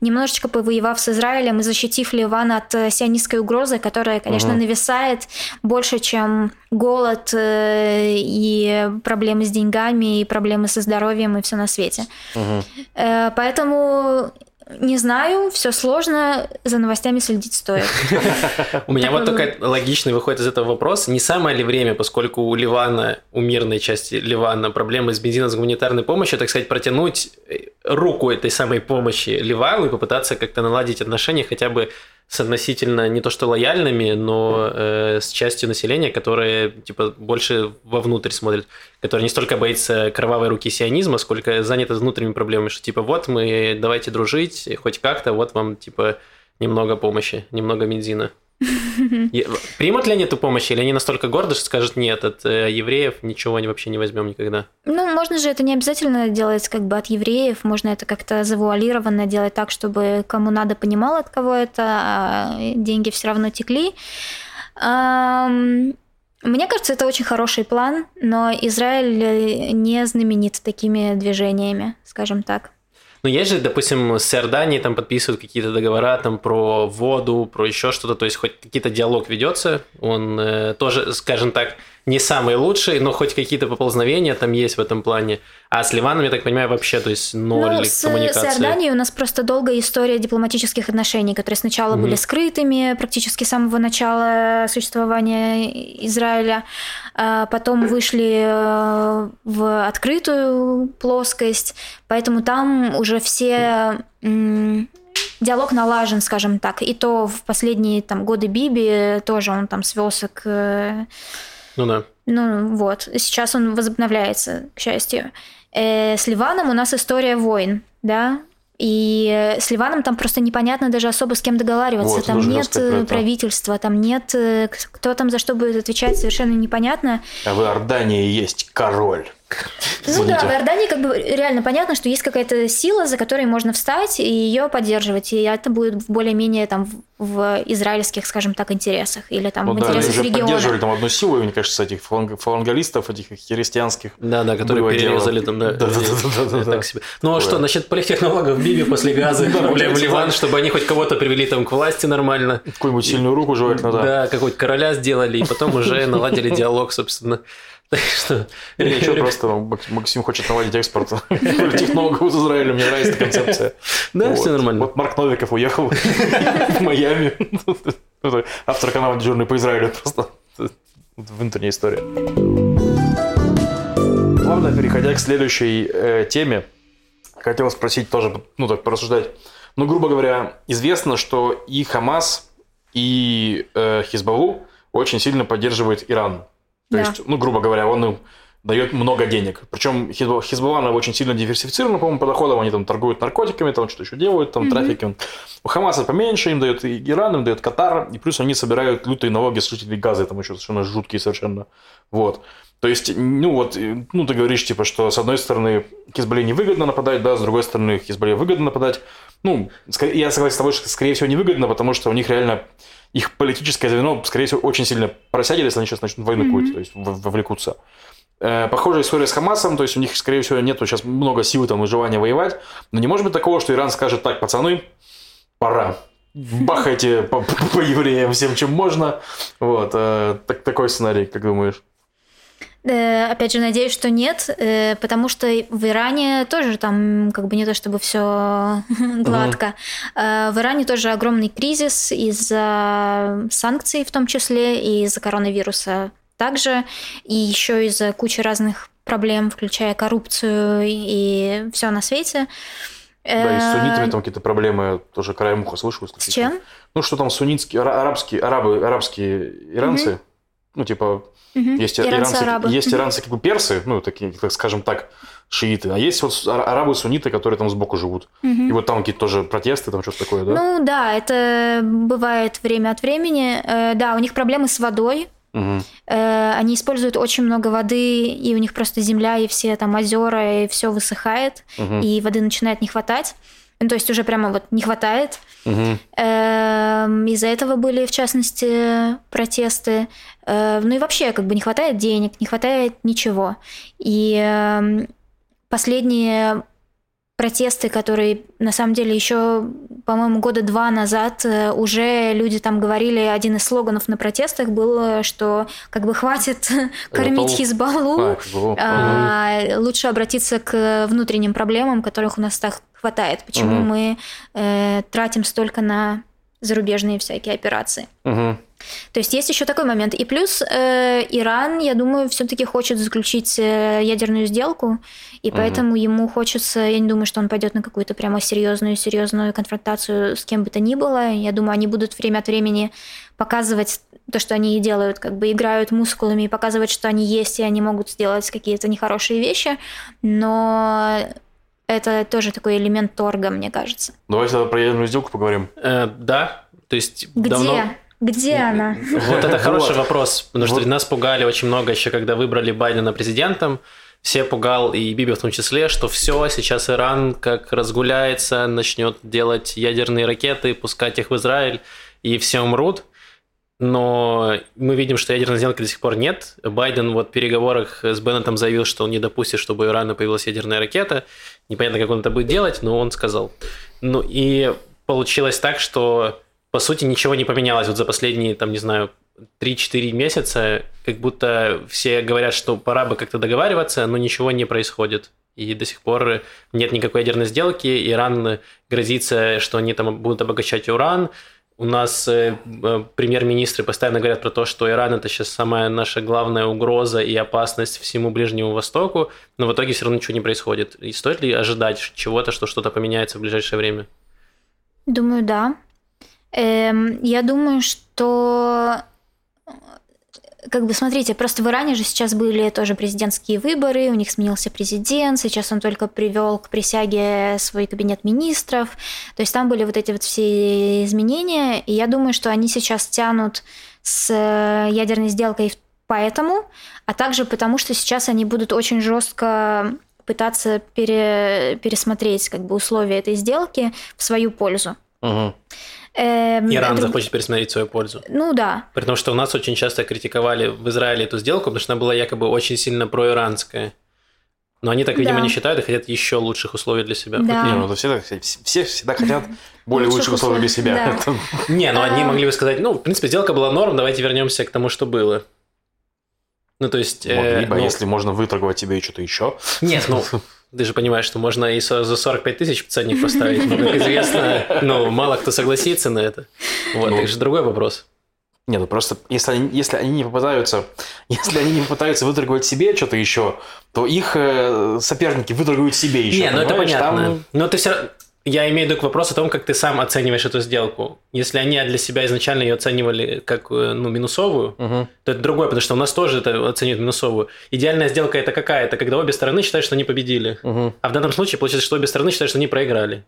Немножечко повоевав с Израилем и защитив Ливан от сионистской угрозы, которая, конечно, угу. нависает больше, чем голод э, и проблемы с деньгами, и проблемы со здоровьем, и все на свете. Угу. Поэтому не знаю, все сложно, за новостями следить стоит. У меня вот только логичный выходит из этого вопрос. Не самое ли время, поскольку у Ливана, у мирной части Ливана проблемы с бензином, с гуманитарной помощью, так сказать, протянуть руку этой самой помощи Ливану и попытаться как-то наладить отношения хотя бы с относительно не то что лояльными, но э, с частью населения, которая типа больше вовнутрь смотрит, которая не столько боится кровавой руки сионизма, сколько занята внутренними проблемами, что типа вот мы давайте дружить, хоть как-то, вот вам типа немного помощи, немного бензина. Примут ли они эту помощь, или они настолько горды, что скажут, нет, от э, евреев ничего они вообще не возьмем никогда? Ну, можно же это не обязательно делать как бы от евреев, можно это как-то завуалированно делать так, чтобы кому надо понимал, от кого это, а деньги все равно текли. Мне кажется, это очень хороший план, но Израиль э, не знаменит такими движениями, скажем так. Ну, есть же, допустим, с Иорданией там подписывают какие-то договора там про воду, про еще что-то, то есть хоть какие-то диалог ведется, он э, тоже, скажем так, не самый лучший, но хоть какие-то поползновения там есть в этом плане. А с Ливаном, я так понимаю, вообще, то есть ноль ну, с, коммуникации. С Иорданией у нас просто долгая история дипломатических отношений, которые сначала mm-hmm. были скрытыми практически с самого начала существования Израиля, а потом вышли э, в открытую плоскость, поэтому там уже все диалог налажен, скажем так. И то в последние там, годы Биби тоже он там свелся к ну да. Ну вот, сейчас он возобновляется, к счастью. Э, с Ливаном у нас история войн, да, и с Ливаном там просто непонятно даже особо с кем договариваться. Вот, там нет э, правительства, там нет... Э, кто там за что будет отвечать, совершенно непонятно. А в Иордании есть король. Ну да, в Иордании как бы реально понятно, что есть какая-то сила, за которой можно встать и ее поддерживать. И это будет более-менее там в израильских, скажем так, интересах или там ну, в да, интересах они региона. поддерживали там одну силу, мне кажется, этих фалангалистов, этих христианских. Да, да, которые перерезали там, да. Да, да, да, да, себе. Ну а что, насчет политтехнологов Биби после газа в Ливан, чтобы они хоть кого-то привели там к власти нормально. Какую-нибудь сильную руку желательно, да. Да, какой-то короля сделали, и потом уже наладили диалог, собственно. Так что... Ничего, просто Максим хочет наладить экспорт технологов из Израиля, мне нравится концепция. Да, все нормально. Вот Марк Новиков уехал в Майами. Автор канала «Дежурный по Израилю» просто внутренняя история. Плавно переходя к следующей э, теме, хотел спросить тоже, ну так, порассуждать. Ну, грубо говоря, известно, что и Хамас, и э, Хизбаллу очень сильно поддерживает Иран. То да. есть, ну, грубо говоря, он им дает много денег. Причем Хизбалла очень сильно диверсифицирована, по-моему, по доходам. Они там торгуют наркотиками, там что-то еще делают, там mm-hmm. трафики. У Хамаса поменьше, им дает Иран, им дает Катар, и плюс они собирают лютые налоги с жителей газа, там еще совершенно жуткие совершенно. Вот. То есть, ну вот, ну ты говоришь, типа, что с одной стороны Хизбалле невыгодно нападать, да, с другой стороны Хизбалле выгодно нападать. Ну, я согласен с тобой, что, скорее всего, невыгодно, потому что у них реально их политическое звено, скорее всего, очень сильно просядет, если они сейчас начнут войну mm-hmm. какую-то, то есть вовлекутся. Э, похожая история с Хамасом, то есть у них, скорее всего, нету сейчас много сил там и желания воевать, но не может быть такого, что Иран скажет, так, пацаны, пора, бахайте по, по, по евреям всем, чем можно. Вот, э, так, такой сценарий, как думаешь? Э, опять же, надеюсь, что нет, э, потому что в Иране тоже там как бы не то чтобы все гладко. Mm-hmm. В Иране тоже огромный кризис из-за санкций в том числе и из-за коронавируса также, и еще из-за кучи разных проблем, включая коррупцию и все на свете. Да, и с суннитами там какие-то проблемы, тоже краем уха слышал. С чем? Ну, что там суннитские, арабские, арабы, арабские иранцы, mm-hmm. Ну, типа, Угу. Есть иранцы, иранцы есть иранцы как бы персы, ну, такие, так скажем так, шииты, а есть вот арабы-сунниты, которые там сбоку живут. Угу. И вот там какие-то тоже протесты, там что-то такое, да? Ну да, это бывает время от времени. Э, да, у них проблемы с водой. Угу. Они используют очень много воды, и у них просто земля, и все там озера, и все высыхает, угу. и воды начинает не хватать. Ну, то есть уже прямо вот не хватает. Угу. Из-за этого были, в частности, протесты. Э, ну и вообще, как бы не хватает денег, не хватает ничего. И эм, последние протесты, которые на самом деле еще, по-моему, года два назад э, уже люди там говорили, один из слоганов на протестах был, что как бы хватит кормить Хизбаллу, а, лучше обратиться к внутренним проблемам, которых у нас так хватает. Почему угу. мы э, тратим столько на зарубежные всякие операции? Угу. То есть есть еще такой момент. И плюс э, Иран, я думаю, все-таки хочет заключить э, ядерную сделку, и поэтому угу. ему хочется, я не думаю, что он пойдет на какую-то прямо серьезную серьезную конфронтацию с кем бы то ни было. Я думаю, они будут время от времени показывать то, что они делают, как бы играют мускулами и показывать, что они есть, и они могут сделать какие-то нехорошие вещи, но это тоже такой элемент торга, мне кажется. Давайте про ядерную сделку поговорим. Э, да, то есть Где? давно... Где она? Вот это хороший вопрос, потому что нас пугали очень много еще, когда выбрали Байдена президентом. Все пугал, и Биби в том числе, что все, сейчас Иран как разгуляется, начнет делать ядерные ракеты, пускать их в Израиль, и все умрут. Но мы видим, что ядерной сделки до сих пор нет. Байден вот в переговорах с Беннетом заявил, что он не допустит, чтобы у Ирана появилась ядерная ракета. Непонятно, как он это будет делать, но он сказал. Ну и получилось так, что по сути ничего не поменялось вот за последние, там, не знаю, 3-4 месяца, как будто все говорят, что пора бы как-то договариваться, но ничего не происходит. И до сих пор нет никакой ядерной сделки. Иран грозится, что они там будут обогащать уран. У нас э, э, премьер-министры постоянно говорят про то, что Иран это сейчас самая наша главная угроза и опасность всему Ближнему Востоку, но в итоге все равно ничего не происходит. И стоит ли ожидать чего-то, что что-то поменяется в ближайшее время? Думаю, да. Эм, я думаю, что как бы смотрите, просто в Иране же сейчас были тоже президентские выборы, у них сменился президент, сейчас он только привел к присяге свой кабинет министров, то есть там были вот эти вот все изменения, и я думаю, что они сейчас тянут с ядерной сделкой поэтому, а также потому, что сейчас они будут очень жестко пытаться пере, пересмотреть как бы условия этой сделки в свою пользу. Угу. Эм, Иран это... захочет пересмотреть свою пользу. Ну да. При том, что у нас очень часто критиковали в Израиле эту сделку, потому что она была якобы очень сильно проиранская. Но они так, видимо, да. не считают и хотят еще лучших условий для себя. Да. Не, ну все, все всегда хотят более лучших, условий для себя. Не, ну они могли бы сказать, ну, в принципе, сделка была норм, давайте вернемся к тому, что было. Ну, то есть... Э, либо, ну если можно выторговать тебе что-то еще. Нет, ну, Ты же понимаешь, что можно и за 45 тысяч ценник поставить, но, как известно, ну, мало кто согласится на это. Вот, ну, это же другой вопрос. Не, ну просто если они, если они не попытаются, если они не попытаются выторговать себе что-то еще, то их э, соперники выторгуют себе еще. Не, ну это понятно. Там... Но ты все я имею в виду к вопросу о том, как ты сам оцениваешь эту сделку. Если они для себя изначально ее оценивали как э, ну, минусовую, угу. то это другое, потому что у нас тоже это оценивают минусовую. Идеальная сделка это какая? Это когда обе стороны считают, что они победили. Угу. А в данном случае получается, что обе стороны считают, что они проиграли.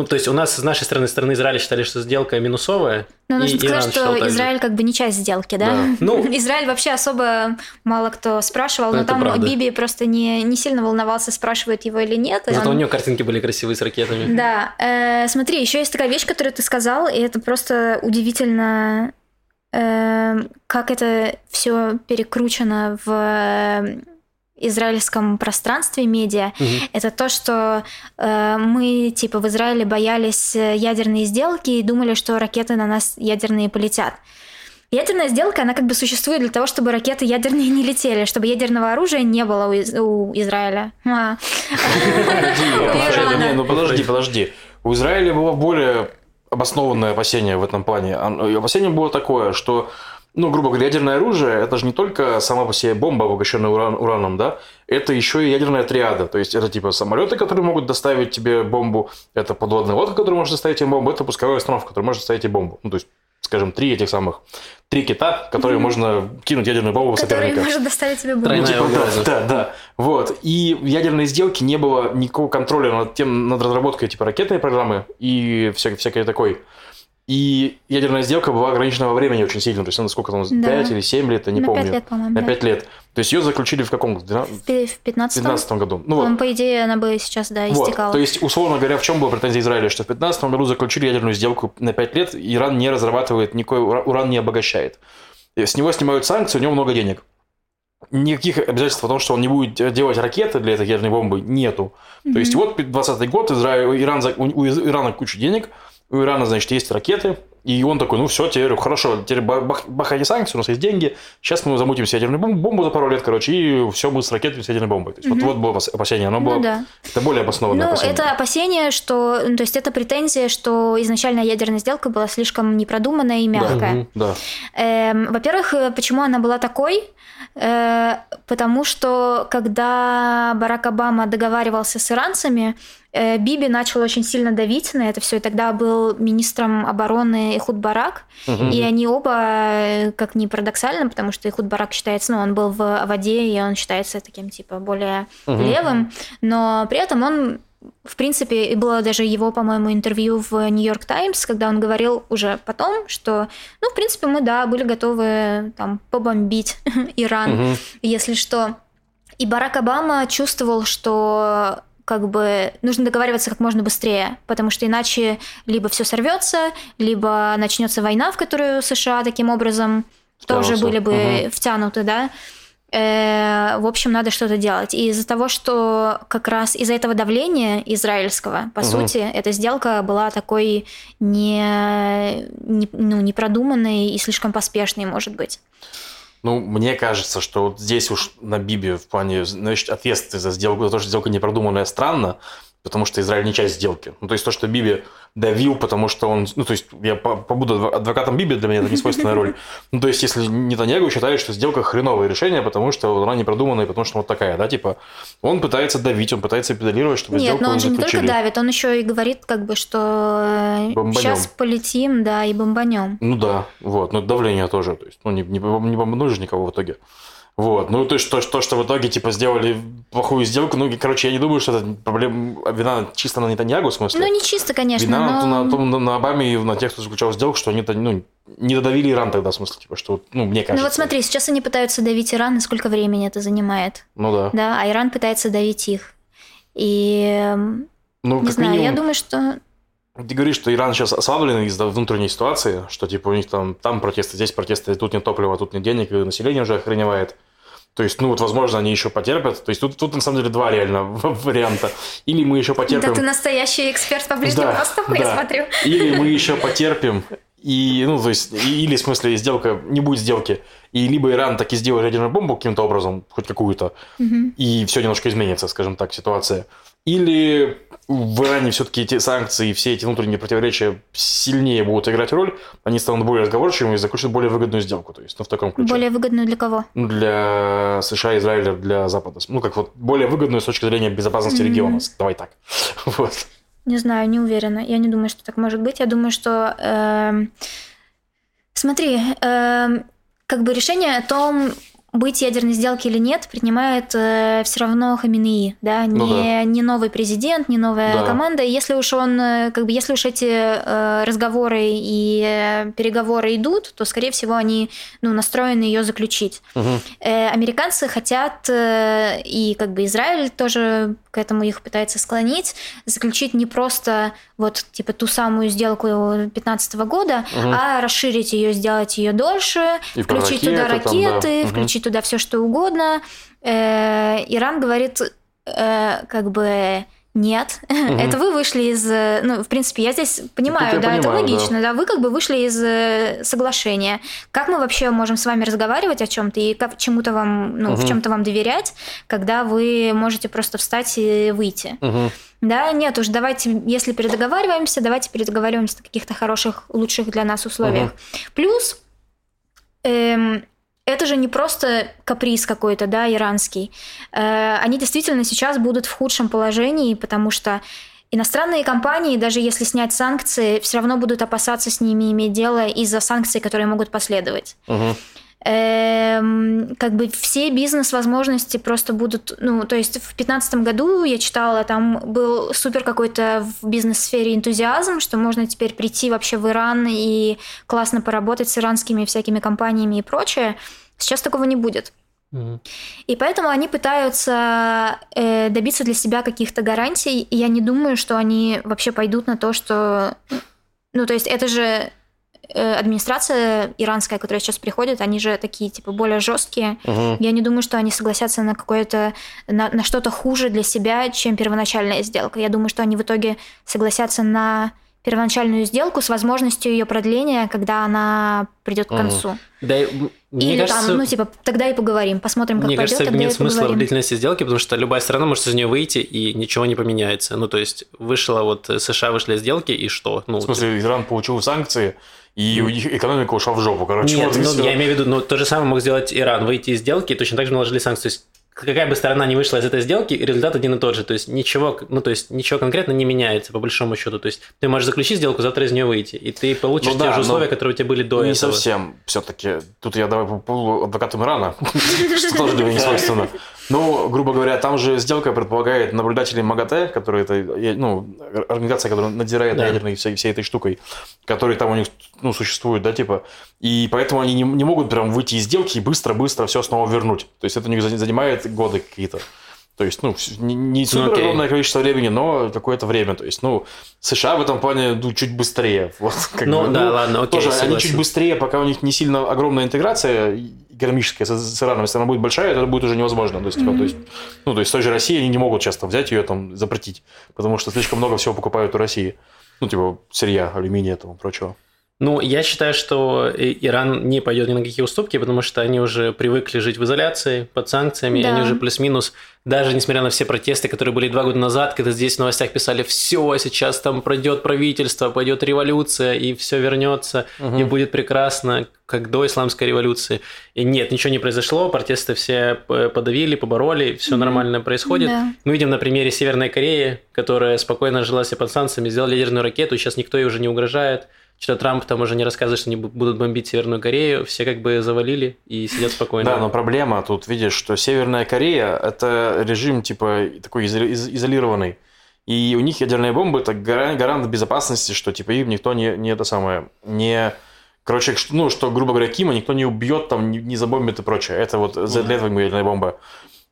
Ну, то есть у нас с нашей стороны, стороны Израиля считали, что сделка минусовая. Ну, нужно сказать, что Израиль как бы не часть сделки, да? да. Ну, Израиль вообще особо мало кто спрашивал, но там правда. Биби просто не, не сильно волновался, спрашивает его или нет. Зато он... у него картинки были красивые с ракетами. Да. Э, смотри, еще есть такая вещь, которую ты сказал, и это просто удивительно, э, как это все перекручено в израильском пространстве медиа, угу. это то, что э, мы типа в Израиле боялись э, ядерные сделки и думали, что ракеты на нас ядерные полетят. Ядерная сделка, она как бы существует для того, чтобы ракеты ядерные не летели, чтобы ядерного оружия не было у, Из- у Израиля. Ну подожди, подожди. У Израиля было более обоснованное опасение в этом плане. Опасение было такое, что ну, грубо говоря, ядерное оружие это же не только сама по себе бомба, обогащенная уран, ураном, да, это еще и ядерная триада. То есть это типа самолеты, которые могут доставить тебе бомбу, это подводная лодка, которая может доставить тебе бомбу, это пусковая установка, которая может доставить тебе бомбу. Ну, то есть скажем, три этих самых, три кита, которые mm-hmm. можно кинуть ядерную бомбу в соперника. Которые может доставить тебе бомбу. типа, да, да, да. Вот. И в ядерной сделке не было никакого контроля над тем, над разработкой типа ракетной программы и всякой, всякой такой. И ядерная сделка была ограничена во времени очень сильно. То есть, она сколько там, 5 да. или 7 лет, я не на помню. 5 лет, по-моему. На 5 да. лет. То есть, ее заключили в каком? В 15 году. Ну, вот. По идее, она бы сейчас, да, истекала. Вот. То есть, условно говоря, в чем была претензия Израиля? Что в 15 году заключили ядерную сделку на 5 лет, Иран не разрабатывает, никакой уран не обогащает. С него снимают санкции, у него много денег. Никаких обязательств о том, что он не будет делать ракеты для этой ядерной бомбы, нету. Mm-hmm. То есть, вот 20 год, Израиль, Иран, у Ирана куча денег, у Ирана, значит, есть ракеты, и он такой, ну все, теперь хорошо, теперь бахайте санкции, у нас есть деньги, сейчас мы замутим ядерную бомбу, бомбу за пару лет, короче, и все будет с ракетой с ядерной бомбой. То есть, угу. вот, вот было опасение, оно ну, было, да. это более обоснованное ну, опасение. это опасение, что, ну, то есть это претензия, что изначально ядерная сделка была слишком непродуманная и мягкая. Да. Угу, да. Эм, во-первых, почему она была такой? Э, потому что когда Барак Обама договаривался с иранцами, э, Биби начал очень сильно давить на это все, и тогда был министром обороны Ихуд Барак, угу. и они оба, э, как ни парадоксально, потому что Ихуд Барак считается, ну, он был в воде, и он считается таким, типа, более угу. левым, но при этом он в принципе, и было даже его, по-моему, интервью в Нью-Йорк Таймс, когда он говорил уже потом, что, ну, в принципе, мы, да, были готовы там побомбить Иран, угу. если что. И Барак Обама чувствовал, что как бы нужно договариваться как можно быстрее, потому что иначе либо все сорвется, либо начнется война, в которую США таким образом тоже Втянутся. были бы Мгм. втянуты, да. Э, В общем, надо что-то делать. И из-за того, что как раз из-за этого давления израильского, по Мгм. сути, эта сделка была такой не, не, ну, непродуманной и слишком поспешной, может быть. Ну, мне кажется, что вот здесь уж на Бибе в плане значит, ответственности за сделку, за то, что сделка непродуманная, странно, потому что Израиль не часть сделки. Ну, то есть то, что Биби давил, потому что он... Ну, то есть я по- побуду адв- адвокатом Биби, для меня это не свойственная роль. Ну, то есть если Нетаньягу считает, что сделка хреновое решение, потому что она непродуманная, потому что вот такая, да, типа, он пытается давить, он пытается педалировать, чтобы Нет, сделку но он же не только давит, он еще и говорит, как бы, что Бомбанем. сейчас полетим, да, и бомбанем. Ну да, вот, но давление тоже, то есть, ну не, не, не бомбанули же никого в итоге. Вот, ну то есть то, то, что в итоге типа сделали плохую сделку, ну короче, я не думаю, что это проблема, вина чисто на Нетаньягу, в смысле. Ну, не чисто, конечно, Вина но... на, на, том- на, на Обаме и на тех, кто заключал сделку, что они ну, не додавили Иран тогда, в смысле, типа, что, ну, мне кажется. Ну вот смотри, сейчас они пытаются давить Иран, и сколько времени это занимает, Ну да. да, а Иран пытается давить их. И эм, Ну, не знаю, я минимум, думаю, что ты говоришь, что Иран сейчас ослаблен из-за внутренней ситуации, что типа у них там, там протесты, здесь протесты, тут нет топлива, тут нет денег, и население уже охреневает. То есть, ну вот, возможно, они еще потерпят. То есть тут, тут на самом деле два реально варианта. Или мы еще потерпим... да ты настоящий эксперт по Ближнему Да, Востоку, я да. смотрю. Или мы еще потерпим, и, ну, то есть, и- или, в смысле, сделка, не будет сделки, и либо Иран таки сделает ядерную бомбу каким-то образом, хоть какую-то, Мгм. и все немножко изменится, скажем так, ситуация. Или в Иране все-таки эти санкции, все эти внутренние противоречия сильнее будут играть роль, они станут более разговорчивыми и заключат более выгодную сделку, то есть, ну, в таком ключе. Более выгодную для кого? Ну, для США, Израиля, для Запада. Ну, как вот более выгодную с точки зрения безопасности Мгм. региона. Давай так. Вот. Не знаю, не уверена. Я не думаю, что так может быть. Я думаю, что... эм, Смотри, эм, как бы решение о том, быть ядерной сделки или нет, принимает все равно Хаминеи, да, не, Ну да. не новый президент, не новая Да. команда. Если уж он, э, как бы, если уж эти э, разговоры и э, переговоры идут, то, скорее всего, они, ну, настроены ее заключить. Мгм. Э, американцы хотят, э, и как бы Израиль тоже к этому их пытается склонить, заключить не просто вот типа ту самую сделку 2015 года, Мгм. а расширить ее, сделать ее дольше, И включить туда ракеты там, да. ракеты, включить туда все что угодно. Э, Иран говорит, э, как бы нет, это вы вышли из, э, ну, в принципе, я здесь понимаю, я да, это понимаю, да. логично, да, вы как бы вышли из э, соглашения. Как мы вообще можем с вами разговаривать о чем-то и как чему-то вам, ну, в Мгм. чем-то вам доверять, когда вы можете просто встать и выйти? Мгм. Да, нет уж, давайте, если передоговариваемся, давайте передоговариваемся на каких-то хороших, лучших для нас условиях. Плюс эм, это же не просто каприз какой-то, да, иранский. Э, они действительно сейчас будут в худшем положении, потому что иностранные компании, даже если снять санкции, все равно будут опасаться с ними иметь дело из-за санкций, которые могут последовать. Мгм. Эм, как бы все бизнес-возможности просто будут, ну, то есть в 2015 году я читала, там был супер какой-то в бизнес-сфере энтузиазм, что можно теперь прийти вообще в Иран и классно поработать с иранскими всякими компаниями и прочее. Сейчас такого не будет. И поэтому они пытаются э, добиться для себя каких-то гарантий. И я не думаю, что они вообще пойдут на то, что... Ну, то есть это же э, администрация иранская, которая сейчас приходит, они же такие, типа, более жесткие. Мгм. Я не думаю, что они согласятся на какое-то, на, на что-то хуже для себя, чем первоначальная сделка. Я думаю, что они в итоге согласятся на первоначальную сделку с возможностью ее продления, когда она придет к концу. Да, мне Или кажется, там, ну, типа, тогда и поговорим, посмотрим, как Мне пойдет, кажется, тогда нет и смысла в длительности сделки, потому что любая страна может из нее выйти и ничего не поменяется. Ну, то есть, вышла вот э, США вышли из сделки, и что? Ну, В смысле, Иран получил санкции, и у них экономика ушла в жопу, короче. Нет, вот ну, я имею в виду, ну, то же самое мог сделать Иран, выйти из сделки, и точно так же наложили санкции. То есть, какая бы сторона ни вышла из этой сделки, результат один и тот же. То есть, ничего, ну, то есть, ничего конкретно не меняется, по большому счету. То есть, ты можешь заключить сделку, завтра из нее выйти, и ты получишь Ну те да, же но условия, которые у тебя были до не этого. совсем все-таки. Тут я давай буду адвокатом Ирана, что тоже меня не свойственно. Ну, грубо говоря, там же сделка предполагает наблюдателей МАГАТЭ, которые это, ну, организация, которая надзирает Да. ядерной всей, всей этой штукой, которые там у них, ну, существуют, да, типа. И поэтому они не, не могут прям выйти из сделки и быстро-быстро все снова вернуть. То есть это у них за- занимает годы какие-то. То есть, ну, не, не супер окей. огромное количество времени, но какое-то время. То есть, ну, США в этом плане ну, чуть быстрее. Вот, как Ну, бы, да, ладно, окей, Тоже они чуть быстрее, пока у них не сильно огромная интеграция экономическая с, с Ираном. Если она будет большая, то это будет уже невозможно. То есть, типа, то есть, ну, то есть, той же России они не могут часто взять ее там запретить, потому что слишком много всего покупают у России. Ну, типа, сырья, алюминия и тому прочего. Ну, я считаю, что и- Иран не пойдет ни на какие уступки, потому что они уже привыкли жить в изоляции, под санкциями, и Да. они уже плюс-минус, даже несмотря на все протесты, которые были два года назад, когда здесь в новостях писали, все, сейчас там пройдет правительство, пойдет революция, и все вернется, и будет прекрасно, как до исламской революции. И нет, ничего не произошло, протесты все п- подавили, побороли, все нормально происходит. Да. Мы видим на примере Северной Кореи, которая спокойно жила себе под санкциями, сделала ядерную ракету, сейчас никто ей уже не угрожает. Что Трамп там уже не рассказывает, что они бу- будут бомбить Северную Корею, все как бы завалили и сидят спокойно. Да, но проблема тут, видишь, что Северная Корея – это режим, типа, такой изо- из- изолированный. И у них ядерные бомбы – это гара- гарант безопасности, что, типа, им никто не, не это самое, не... Короче, ну, что, грубо говоря, Кима никто не убьет, там, не, забомбит и прочее. Это вот за- для этого ядерная бомба.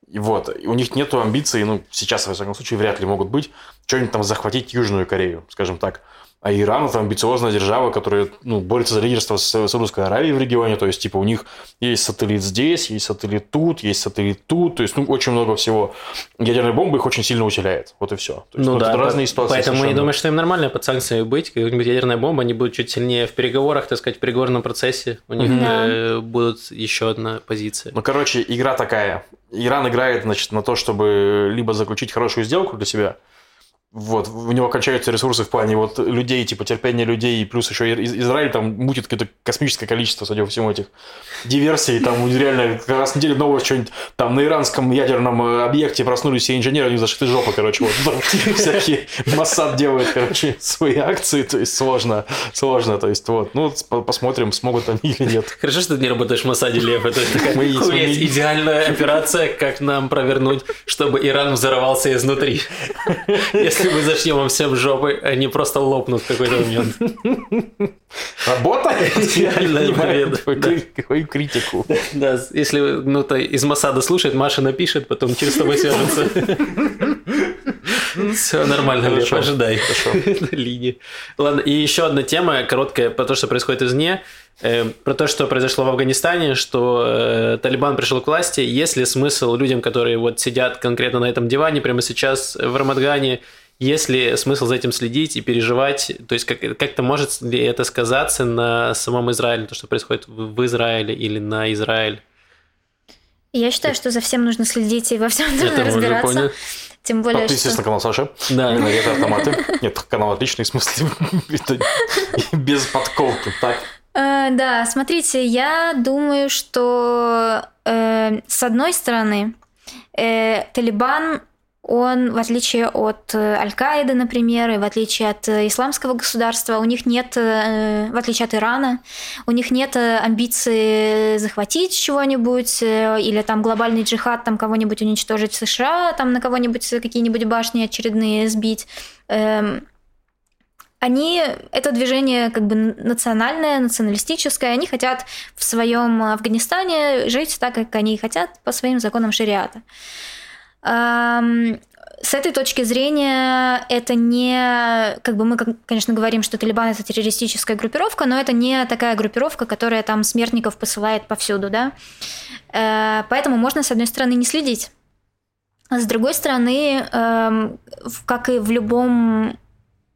И вот, и у них нету амбиций, ну, сейчас, во всяком случае, вряд ли могут быть, что-нибудь там захватить Южную Корею, скажем так. А Иран это амбициозная держава, которая ну, борется за лидерство с Саудовской Аравией в регионе. То есть, типа, у них есть сателлит здесь, есть сателлит тут, есть сателлит тут. То есть, ну, очень много всего. Ядерная бомба их очень сильно усиляет. Вот и все. То есть, Ну ну, да, это разные ситуации. Поэтому я совершенно. думаю, что им нормально под санкциями быть. Какая-нибудь ядерная бомба, они будут чуть сильнее в переговорах, так сказать, в переговорном процессе. У них Да. э, будут еще одна позиция. Ну, короче, игра такая. Иран играет, значит, на то, чтобы либо заключить хорошую сделку для себя, вот, у него кончаются ресурсы в плане вот людей, типа терпения людей, и плюс еще Из- Израиль там мутит какое-то космическое количество, судя по всему, этих диверсий, там реально раз неделю нового что-нибудь там на иранском ядерном э, объекте проснулись все инженеры, у них зашиты жопы, короче, вот там всякие Моссад делает, короче, свои акции, то есть сложно, сложно, то есть вот, ну, по- посмотрим, смогут они или нет. Хорошо, что ты не работаешь в Масаде, Лев. Это такая Мы хуй, мы идеальная операция, как нам провернуть, чтобы Иран взорвался изнутри. Если мы зачнем им всем жопы, они просто лопнут в какой-то момент. Работает? Кри- Какой критику. Да, если ну то из Масада слушает, Маша напишет, потом через тобой свяжется. Все нормально, Лев, ожидай. хорошо. Линии. Ладно, и еще одна тема, короткая, про то, что происходит извне. Э, про то, что произошло в Афганистане, что э, Талибан пришел к власти. Есть ли смысл людям, которые вот сидят конкретно на этом диване прямо сейчас в Рамадгане, есть ли смысл за этим следить и переживать? То есть как- как-то может ли это сказаться на самом Израиле, то, что происходит в в Израиле или на Израиль? Я считаю, что за всем нужно следить и во всем Это нужно разбираться. Тем более, Подписывайтесь что... на канал Саши. Да. И на ретро-автоматы. Нет, канал отличный, в смысле, это без подколки. Так, Э, да, смотрите, я думаю, что э, с одной стороны, э, Талибан, он, в отличие от э, Аль-Каиды, например, и в отличие от э, исламского государства, у них нет, э, в отличие от Ирана, у них нет амбиции захватить чего-нибудь или там глобальный джихад, там кого-нибудь уничтожить в США, там на кого-нибудь какие-нибудь башни очередные сбить. Эм, они, это движение как бы национальное, националистическое, они хотят в своем Афганистане жить так, как они хотят, по своим законам шариата. С этой точки зрения это не, как бы мы, конечно, говорим, что Талибан это террористическая группировка, но это не такая группировка, которая там смертников посылает повсюду, да. Э, Поэтому можно, с одной стороны, не следить. С другой стороны, эм, как и в любом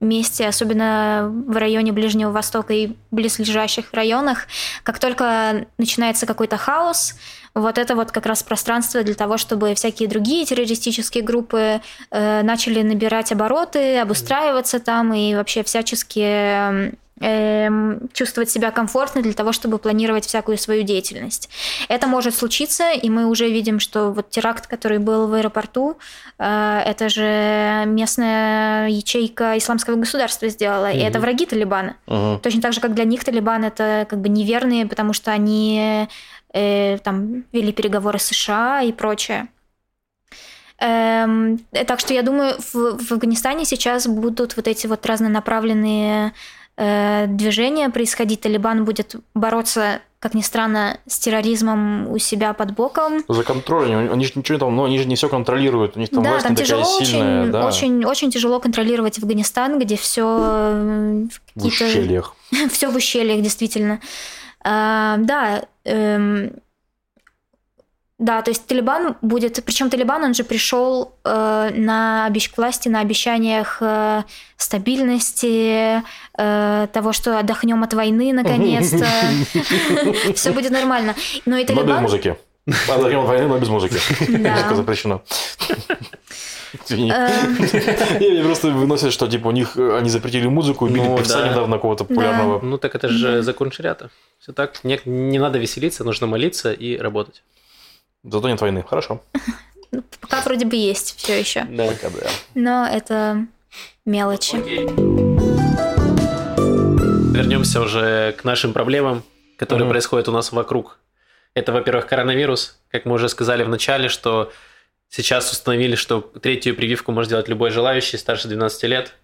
месте, особенно в районе Ближнего Востока и близлежащих районах, как только начинается какой-то хаос, вот это вот как раз пространство для того, чтобы всякие другие террористические группы э, начали набирать обороты, обустраиваться там и вообще всячески эм, чувствовать себя комфортно для того, чтобы планировать всякую свою деятельность. Это может случиться, и мы уже видим, что вот теракт, который был в аэропорту, э, это же местная ячейка исламского государства сделала, и это враги Талибана. Мгм. Точно так же, как для них Талибан это как бы неверные, потому что они э, там вели переговоры с США и прочее. Эм, э, так что я думаю, в, в Афганистане сейчас будут вот эти вот разнонаправленные э, движения происходить. Талибан будет бороться как ни странно, с терроризмом у себя под боком. За контролем. Они же ничего там, ну, они же не все контролируют. У них там да, власть там не такая тяжело сильная. очень, да. очень, очень тяжело контролировать Афганистан, где все В какие-то ущельях. все в ущельях, действительно. Да, эм, да, то есть Талибан будет, причем Талибан, он же пришел э, на обещ... к власти на обещаниях э, стабильности, э, того, что отдохнем от войны наконец-то, все будет нормально. Но и Но без Талибан, музыки. Отдохнем от войны, но без музыки. Да. Музыка запрещена. Извини. Эм. Не, Мне просто выносят, что типа у них э, они запретили музыку, убили Ну, певца да. недавно какого-то популярного. Ну так это же закон шариата. Все так. Не, не надо веселиться, нужно молиться и работать. Зато нет войны. Хорошо. пока вроде бы есть все еще, Да. Пока, да. но это мелочи. Вернемся уже к нашим проблемам, которые происходят у нас вокруг. Это, во-первых, коронавирус. Как мы уже сказали в начале, что сейчас установили, что третью прививку может делать любой желающий старше 12 лет.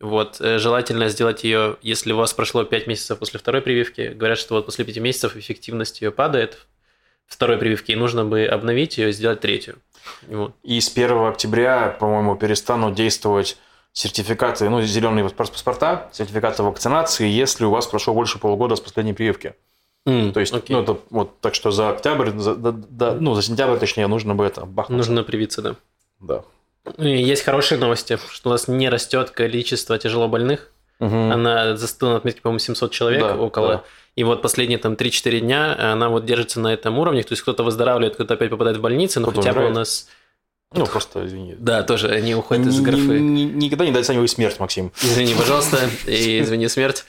Вот, э, желательно сделать ее, если у вас прошло 5 месяцев после второй прививки. Говорят, что вот после 5 месяцев эффективность ее падает второй прививки, и нужно бы обновить ее и сделать третью. Вот. И с 1 октября, по-моему, перестанут действовать сертификаты, ну, зеленые пас- паспорта, сертификаты вакцинации, если у вас прошло больше полугода с последней прививки. М, То есть, окей. ну, это вот так что за октябрь, за, да- да- ну, за сентябрь, точнее, нужно бы это бахнуть. Нужно привиться, да. Да. И есть хорошие новости, что у нас не растет количество тяжелобольных. Мгм. Она застыла на отметке, по-моему, 700 человек Да, около. да. И вот последние там 3-4 дня она вот держится на этом уровне. То есть кто-то выздоравливает, кто-то опять попадает в больницу, но Кто-то хотя бы у умирает. нас... Ну, просто, извини. Да, тоже они уходят из графы. ни- Никогда не дооценивай смерть, Максим. Извини, пожалуйста, и извини, смерть.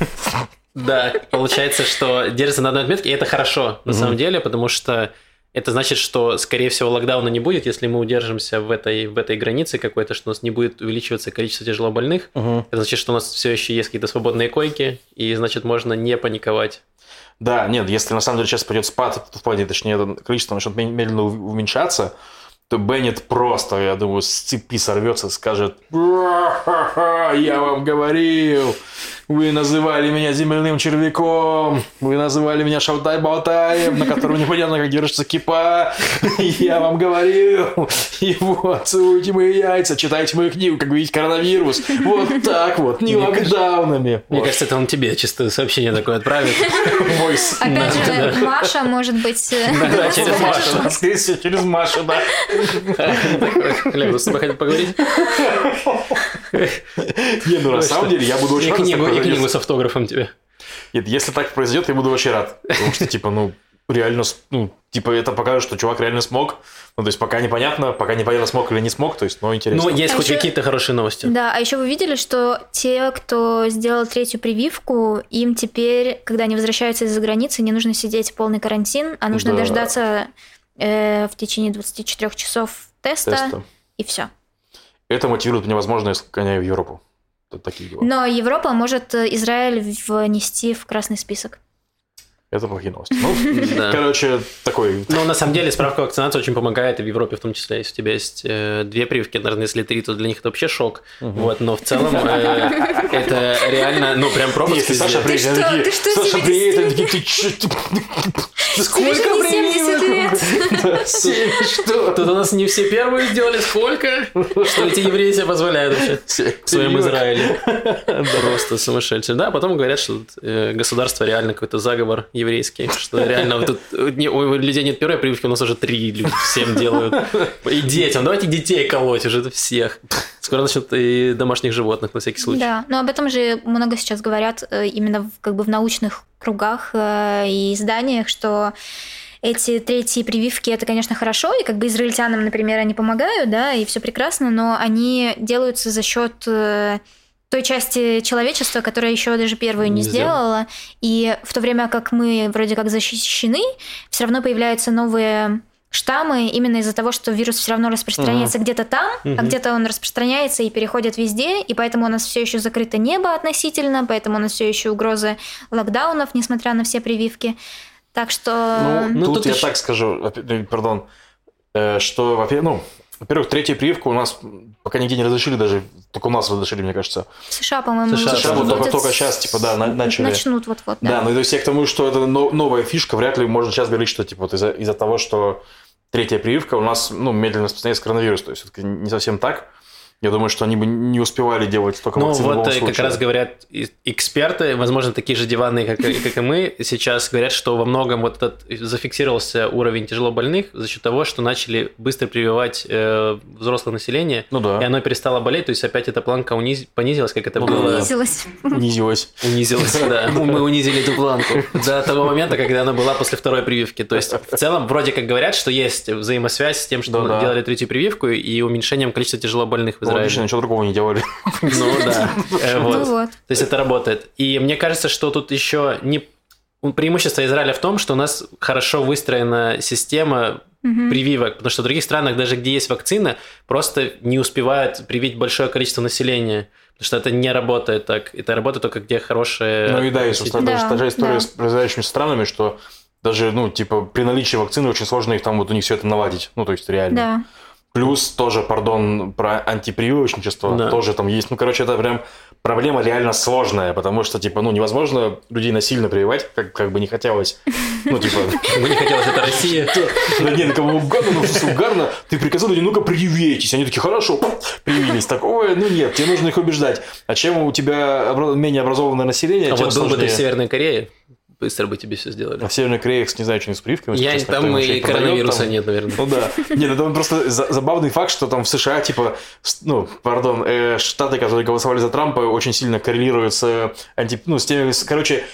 Да, получается, что держится на одной отметке, и это хорошо, на самом деле, потому что это значит, что, скорее всего, локдауна не будет, если мы удержимся в этой, в этой границе какой-то, что у нас не будет увеличиваться количество тяжелобольных. Это значит, что у нас все еще есть какие-то свободные койки, и значит, можно не паниковать. Да, нет, если на самом деле сейчас пойдет спад, в плане, точнее, это количество начнет мед- медленно уменьшаться, то Беннет просто, я думаю, с цепи сорвется и скажет «Ха-ха-ха, «Я вам говорил, вы называли меня земляным червяком, вы называли меня шалтай-болтаем, на котором непонятно, как держится кипа, я вам говорил, и вот, целуйте мои яйца, читайте мою книгу, как видите, коронавирус, вот так вот, не Мне кажется- локдаунами». Мне кажется, это он тебе чисто сообщение такое отправит. Опять же, Маша, может быть, Да, через Машу. Да, скорее всего, через Машу, да. Лев, с тобой хотел поговорить? Не, ну на самом деле я буду очень рад, и книгу с автографом тебе. Нет, Если так произойдет, я буду очень рад. Потому что, типа, ну, реально, ну, типа, это покажет, что чувак реально смог. Ну, то есть, пока непонятно, пока непонятно, смог или не смог, то есть, но интересно. Ну, есть А хоть какие-то хорошие новости. Да, а еще вы видели, что те, кто сделал третью прививку, им теперь, когда они возвращаются из-за границы, не нужно сидеть в полный карантин, а нужно Да. дождаться э, в течение 24 часов теста, Теста. и все. Это мотивирует меня, возможно, я сгоняю в Европу. Такие дела. Но Европа может э, Израиль внести в красный список. Это плохие новости. Ну, Да. короче, такой... Ну, на самом деле, справка вакцинации очень помогает, и в Европе в том числе. Если у тебя есть э, две прививки, наверное, если три, то для них это вообще шок. Вот, но в целом э, это реально, ну, прям пропуск Если. Саша приедет, такие, Ты что, Саша 70 приедет, они такие, ты чё? Не 70 лет. Что? Тут у нас не все первые сделали, сколько? Что эти евреи себе позволяют вообще в своем Израиле. Просто сумасшедшие. Да, потом говорят, что э, государство реально какой-то заговор еврейский, что реально вот тут не- у людей нет первой прививки, у нас уже три люди всем делают. И детям, давайте детей колоть уже всех. Скоро начнут и домашних животных на всякий случай. Да, но об этом же много сейчас говорят э, именно как бы в научных кругах э, и изданиях, что эти третьи прививки это, конечно, хорошо, и как бы израильтянам, например, они помогают, да, и все прекрасно, но они делаются за счет э, той части человечества, которая еще даже первую не Не сделала. сделала. И в то время как мы вроде как защищены, все равно появляются новые штаммы именно из-за того, что вирус все равно распространяется где-то там, а Мгм. где-то он распространяется и переходит везде, и поэтому у нас все еще закрыто небо относительно, поэтому у нас все еще угрозы локдаунов, несмотря на все прививки. Так что Ну, Ну, тут, тут я ещё- так скажу, э, пардон, э, что, во-первых, ну, Во-первых, третья прививка у нас пока нигде не разрешили даже, только у нас разрешили, мне кажется. В США, по-моему, США, США вот только, только сейчас, типа, да, на- начали. Начнут вот-вот, Да, да. ну то есть я к тому, что это но- новая фишка, вряд ли можно сейчас говорить, что типа вот из-за из-за того, что третья прививка у нас ну, медленно распространяется коронавирус, то есть все-таки не совсем так. Я думаю, что они бы не успевали делать столько Ну вот э, как случае. раз говорят эксперты, возможно, такие же диванные, как, и- как и мы, сейчас говорят, что во многом вот этот зафиксировался уровень тяжелобольных за счет того, что начали быстро прививать э, взрослое население, Ну да. и оно перестало болеть, то есть опять эта планка униз- понизилась, как это Ну было. Унизилась. Унизилась. Унизилась, да. Мы унизили эту планку до того момента, когда она была после второй прививки. То есть, в целом, вроде как говорят, что есть взаимосвязь с тем, что делали третью прививку и уменьшением количества тяжелобольных в Израиле. ничего другого не делали. Ну да. Э, Ну. То есть это работает. И мне кажется, что тут еще не преимущество Израиля в том, что у нас хорошо выстроена система прививок, потому что в других странах, даже где есть вакцина, просто не успевают привить большое количество населения. Потому что это не работает так. Это работает только где хорошая... Ну и да, есть относительно- даже Да, та же история да. с произошедшими странами, что даже, ну, типа, при наличии вакцины очень сложно их там вот у них все это наладить. Ну, то есть реально. Да. Плюс тоже, пардон, про антипрививочничество Да. тоже там есть. Ну, короче, это прям проблема реально сложная, потому что, типа, ну, невозможно людей насильно прививать, как, как бы не хотелось. Ну, типа, Мне не хотелось, это Россия. да не, ну, кому угодно, ну, что угарно, ты приказал людям, ну-ка, привейтесь. Они такие, хорошо, привились. Такое, ну, нет, тебе нужно их убеждать. А чем у тебя менее образованное население, А вот был бы ты в. Северной Корее, быстро бы тебе все сделали. А в Северной Корее, не знаю, что не с прививками. Я честно, там и продает коронавируса там. нет, наверное. Ну да. Нет, это просто за- забавный факт, что там в США, типа, ну, пардон, э, штаты, которые голосовали за Трампа, очень сильно коррелируют с, э, анти, ну, с теми, короче,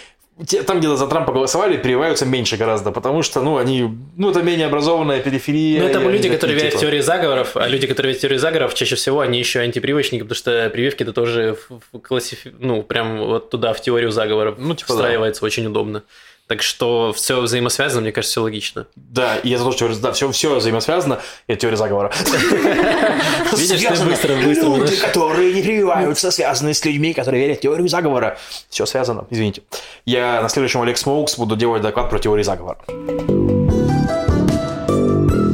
там, где за Трампа голосовали, прививаются меньше гораздо, потому что, ну, они, ну, это менее образованная периферия. Ну, это и они люди, которые верят в типа, теории заговоров, а люди, которые верят в теорию заговоров, чаще всего они еще антипрививочники, потому что прививки это тоже в- классифи- ну, прям вот туда, в теорию заговоров Ну, типа, да. встраивается очень удобно. Так что все взаимосвязано, мне кажется, все логично. Да, и это тоже теория, да, все, все взаимосвязано, это теория заговора. Видишь, ты быстро- быстро Люди, которые не прививаются, связаны с людьми, которые верят в теорию заговора. Все связано, извините. Я на следующем Олег Смоукс буду делать доклад про теорию заговора.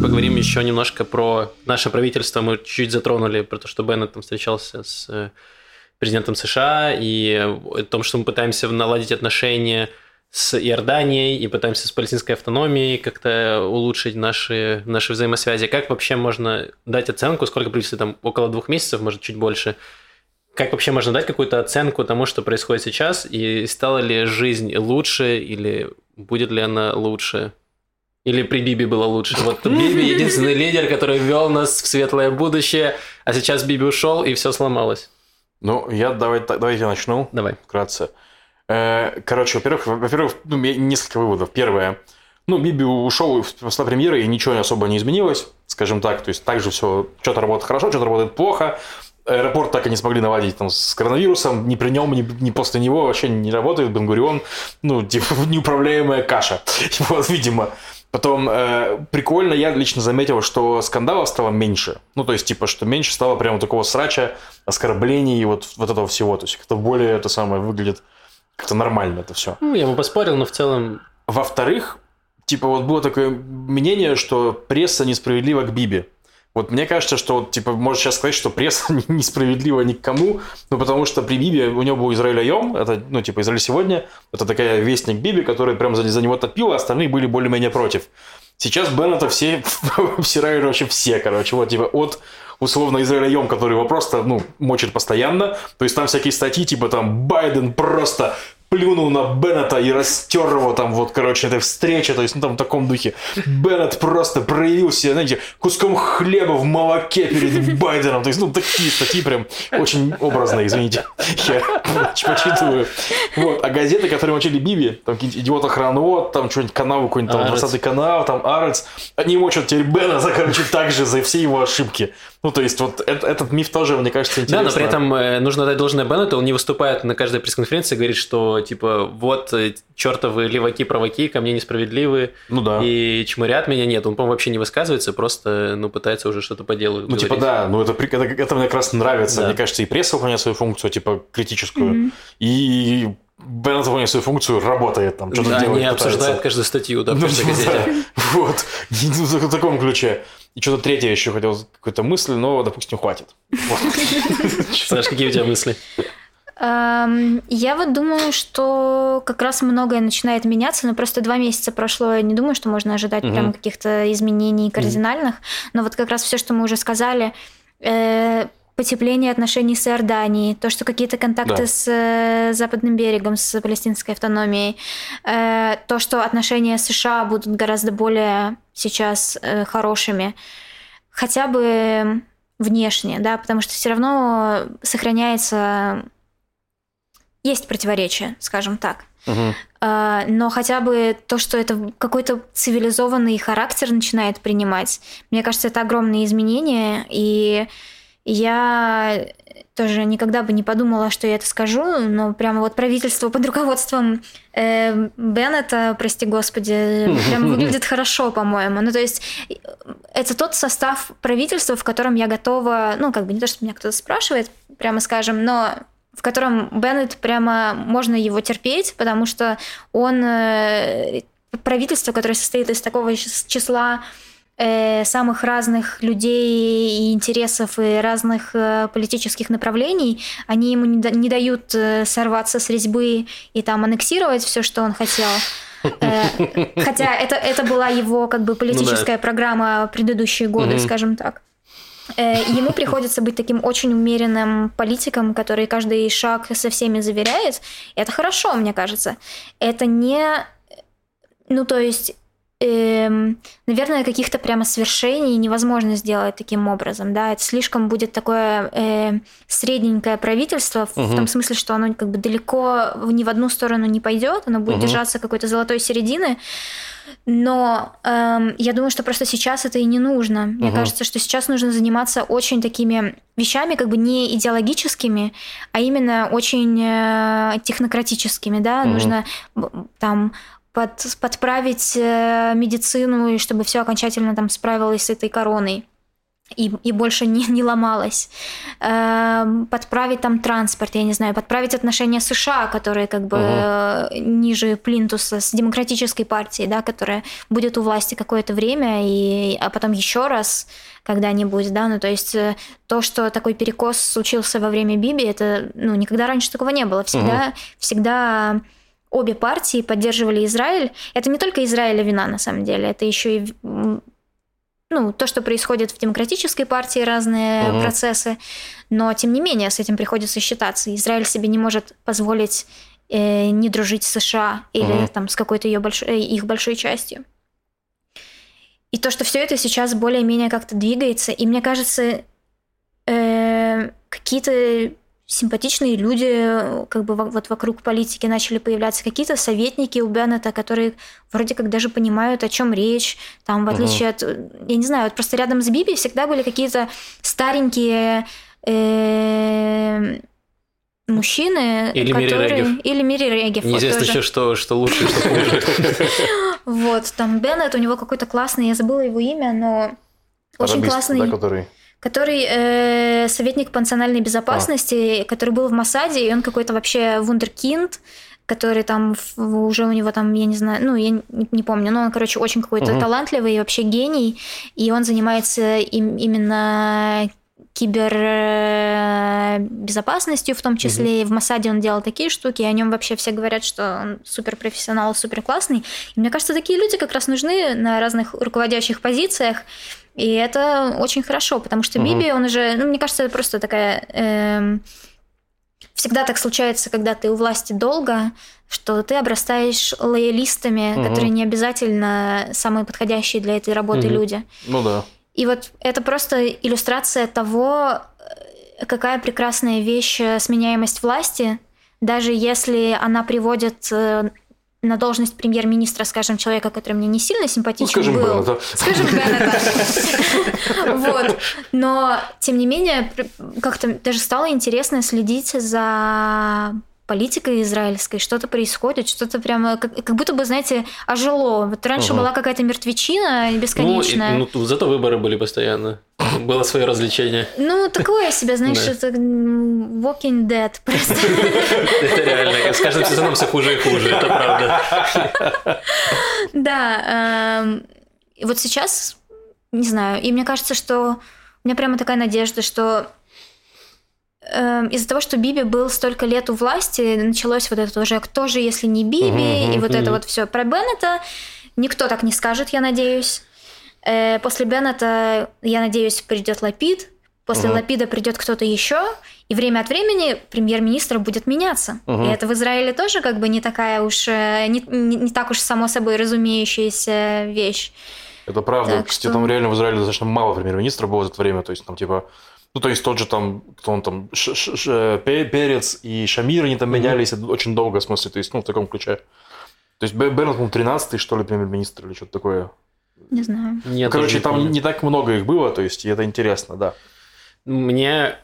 Поговорим еще немножко про наше правительство. Мы чуть-чуть затронули про то, что Беннет там встречался с э, президентом США и о том, что мы пытаемся наладить отношения с Иорданией и пытаемся с палестинской автономией как-то улучшить наши, наши взаимосвязи. Как вообще можно дать оценку, сколько правительство там, около двух месяцев, может, чуть больше, как вообще можно дать какую-то оценку тому, что происходит сейчас, и стала ли жизнь лучше, или будет ли она лучше? Или при Биби было лучше? Вот Биби единственный лидер, который вел нас в светлое будущее, а сейчас Биби ушел, и все сломалось. Ну, я давай, так- давайте я начну Давай. вкратце. Э, Короче, во-первых, во-первых, ну, несколько выводов. Первое. Ну, Биби ушел после премьеры, и ничего особо не изменилось, скажем так. То есть, также все, что-то работает хорошо, что-то работает плохо. Аэропорт так и не смогли наладить там, с коронавирусом. Ни при нем, ни, ни после него вообще не работает. Бенгурион, ну, типа, неуправляемая каша. Вот, видимо. Потом, э, прикольно, я лично заметил, что скандалов стало меньше. Ну, то есть, типа, что меньше стало прямо такого срача, оскорблений, вот, вот этого всего. То есть, как-то более это самое выглядит как-то нормально это все. Ну, я бы поспорил, но в целом... Во-вторых, типа, вот было такое мнение, что пресса несправедлива к Биби. Вот мне кажется, что, вот, типа, можно сейчас сказать, что пресса несправедлива ни к кому, ну, потому что при Биби у него был Израиль Айом, это, ну, типа, Израиль сегодня, это такая вестник Биби, который прям за, за него топил, а остальные были более-менее против. Сейчас Беннета все обсирают вообще все, короче, вот, типа, от условно Израиль Айом, который его просто, ну, мочит постоянно, то есть там всякие статьи, типа, там, Байден просто плюнул на Беннета и растер его там, вот, короче, этой встрече, то есть, ну, там в таком духе. Беннет просто проявился, знаете, куском хлеба в молоке перед Байденом, то есть, ну, такие статьи прям очень образные, извините, я почитываю. Вот, а газеты, которые мочили Биби, там какие-нибудь идиота Хронот, там что-нибудь канал какой-нибудь, там Арец. 20 канал, там Арец, они мочат теперь Беннета, короче, так же за все его ошибки. Ну, то есть, вот это- этот миф тоже, мне кажется, интересно. Да, но при этом э, нужно дать должное Беннету, он не выступает на каждой пресс-конференции и говорит, что, типа, вот э, чертовы леваки-проваки, ко мне несправедливы, Ну да. и чморят меня. Нет, он, по-моему, вообще не высказывается, просто, ну, пытается уже что-то по делу Ну, типа, говорить. да, ну это, при- это, это мне как раз нравится. Да. Мне кажется, и пресса выполняет свою функцию, типа, критическую, и Беннет выполняет свою функцию, работает там, что-то Да, делает, они пытается. обсуждают каждую статью, да, в Ну, каждой типа, газете. да. Вот. В таком ключе. И что-то третье еще хотел, какую-то мысль, но, допустим, хватит. Саш, какие у тебя мысли? Эм, Я вот думаю, что как раз многое начинает меняться, но просто два месяца прошло, я не думаю, что можно ожидать прям каких-то изменений кардинальных, но вот как раз все, что мы уже сказали, э, потепление отношений с Иорданией, то, что какие-то контакты Да. с э, Западным берегом, с палестинской автономией, э, то, что отношения с США будут гораздо более сейчас э, хорошими, хотя бы внешне, да, потому что все равно сохраняется есть противоречия, скажем так. А, Но хотя бы то, что это какой-то цивилизованный характер начинает принимать, мне кажется, это огромные изменения. И я тоже никогда бы не подумала, что я это скажу, но прямо вот правительство под руководством э, Беннета, прости господи, прям выглядит хорошо, по-моему. Ну, то есть это тот состав правительства, в котором я готова, ну, как бы не то, что меня кто-то спрашивает, прямо скажем, но в котором Беннет прямо можно его терпеть, потому что он э, правительство, которое состоит из такого чис- числа э, самых разных людей и интересов и разных э, политических направлений, они ему не, да- не дают э, сорваться с резьбы и там аннексировать все, что он хотел. Э, Хотя это, это была его как бы политическая программа предыдущие годы, Мгм. скажем так. Э, Ему приходится быть таким очень умеренным политиком, который каждый шаг со всеми заверяет. Это хорошо, мне кажется. Это не... Ну, то есть, эм, наверное, каких-то прямо свершений невозможно сделать таким образом, да, это слишком будет такое э, средненькое правительство, в Мгм. том смысле, что оно как бы далеко в- ни в одну сторону не пойдет, оно будет Мгм. держаться какой-то золотой середины, но эм, я думаю, что просто сейчас это и не нужно. Мне Мгм. кажется, что сейчас нужно заниматься очень такими вещами, как бы не идеологическими, а именно очень э, технократическими, да. Мгм. Нужно там под- подправить э, медицину, и чтобы все окончательно там справилось с этой короной. И, и больше не, не ломалось. Эм, подправить там транспорт, я не знаю, подправить отношения США, которые как бы э, ниже Плинтуса, с демократической партией, да, которая будет у власти какое-то время, и, а потом еще раз когда-нибудь, да, ну то есть э, то, что такой перекос случился во время Биби, это, ну, никогда раньше такого не было. Всегда, всегда обе партии поддерживали Израиль. Это не только Израиля вина, на самом деле, это еще и ну, то, что происходит в демократической партии, разные Мгм. процессы, но тем не менее с этим приходится считаться. Израиль себе не может позволить э, не дружить с США или Мгм. там с какой-то ее большой, э, их большой частью. И то, что все это сейчас более-менее как-то двигается, и мне кажется, э, какие-то симпатичные люди как бы во- вот вокруг политики начали появляться, какие-то советники у Беннета, которые вроде как даже понимают, о чем речь, там, в отличие от, э, я не знаю, вот просто рядом с Биби всегда были какие-то старенькие э, мужчины, Или Мири которые... Регев. Или Мири Регев. вот Неизвестно тоже. еще, что, что лучше, что хуже. Вот, там Беннет, у него какой-то классный, я забыла его имя, но очень классный, который... который э, советник по национальной безопасности, который был в Масаде, и он какой-то вообще вундеркинд, который там уже у него там, я не знаю, ну, я не, не помню, но он, короче, очень какой-то Мгм. талантливый и вообще гений, и он занимается им- именно кибербезопасностью в том числе. И в Масаде он делал такие штуки, и о нем вообще все говорят, что он супер профессионал, супер классный. И мне кажется, такие люди как раз нужны на разных руководящих позициях. И это очень хорошо, потому что Мгм. Биби, он уже, ну, мне кажется, это просто такая... эм, всегда так случается, когда ты у власти долго, что ты обрастаешь лоялистами, Мгм. которые не обязательно самые подходящие для этой работы Мгм. люди. Ну да. И вот это просто иллюстрация того, э, какая прекрасная вещь э, сменяемость власти, даже если она приводит э, на должность премьер-министра, скажем, человека, который мне не сильно симпатичен Ну, скажем, был. Беннета. Скажем, Беннета. Вот. Но, тем не менее, как-то даже стало интересно следить за политикой израильской, что-то происходит, что-то прямо, как, как будто бы, знаете, ожило. Вот раньше Ага. была какая-то мертвечина Ну, и- бесконечная. ну, зато выборы были постоянно. Было свое развлечение. Ну, такое себе, знаешь, это Walking Dead просто. Это реально. С каждым сезоном все хуже и хуже, это правда. Да. эм, вот сейчас не знаю, и мне кажется, что у меня прямо такая надежда, что из-за того, что Биби был столько лет у власти, началось вот это уже «кто же, если не Биби?» Мгм, и вот это мгм. вот все. Про Беннета никто так не скажет, я надеюсь. Э, после Беннета, я надеюсь, придет Лапид. После Мгм. Лапида придет кто-то еще, и время от времени премьер-министр будет меняться. Мгм. И это в Израиле тоже как бы не такая уж, э, не, не- не так уж само собой разумеющаяся вещь. Это правда. Так Кстати, что- там реально в Израиле достаточно мало премьер-министров было за это время. То есть, там, типа, ну, то есть, тот же там, кто он там, Ш- Ш- Ш- Пе- Перец и Шамир, они там менялись очень долго, в смысле, то есть, ну, в таком ключе. То есть, Бе- Беннет, по-моему, 13-й, что ли, премьер-министр или что-то такое. Не знаю. Нет, Короче, там помню. не так много их было, то есть, и это интересно, да. Мне...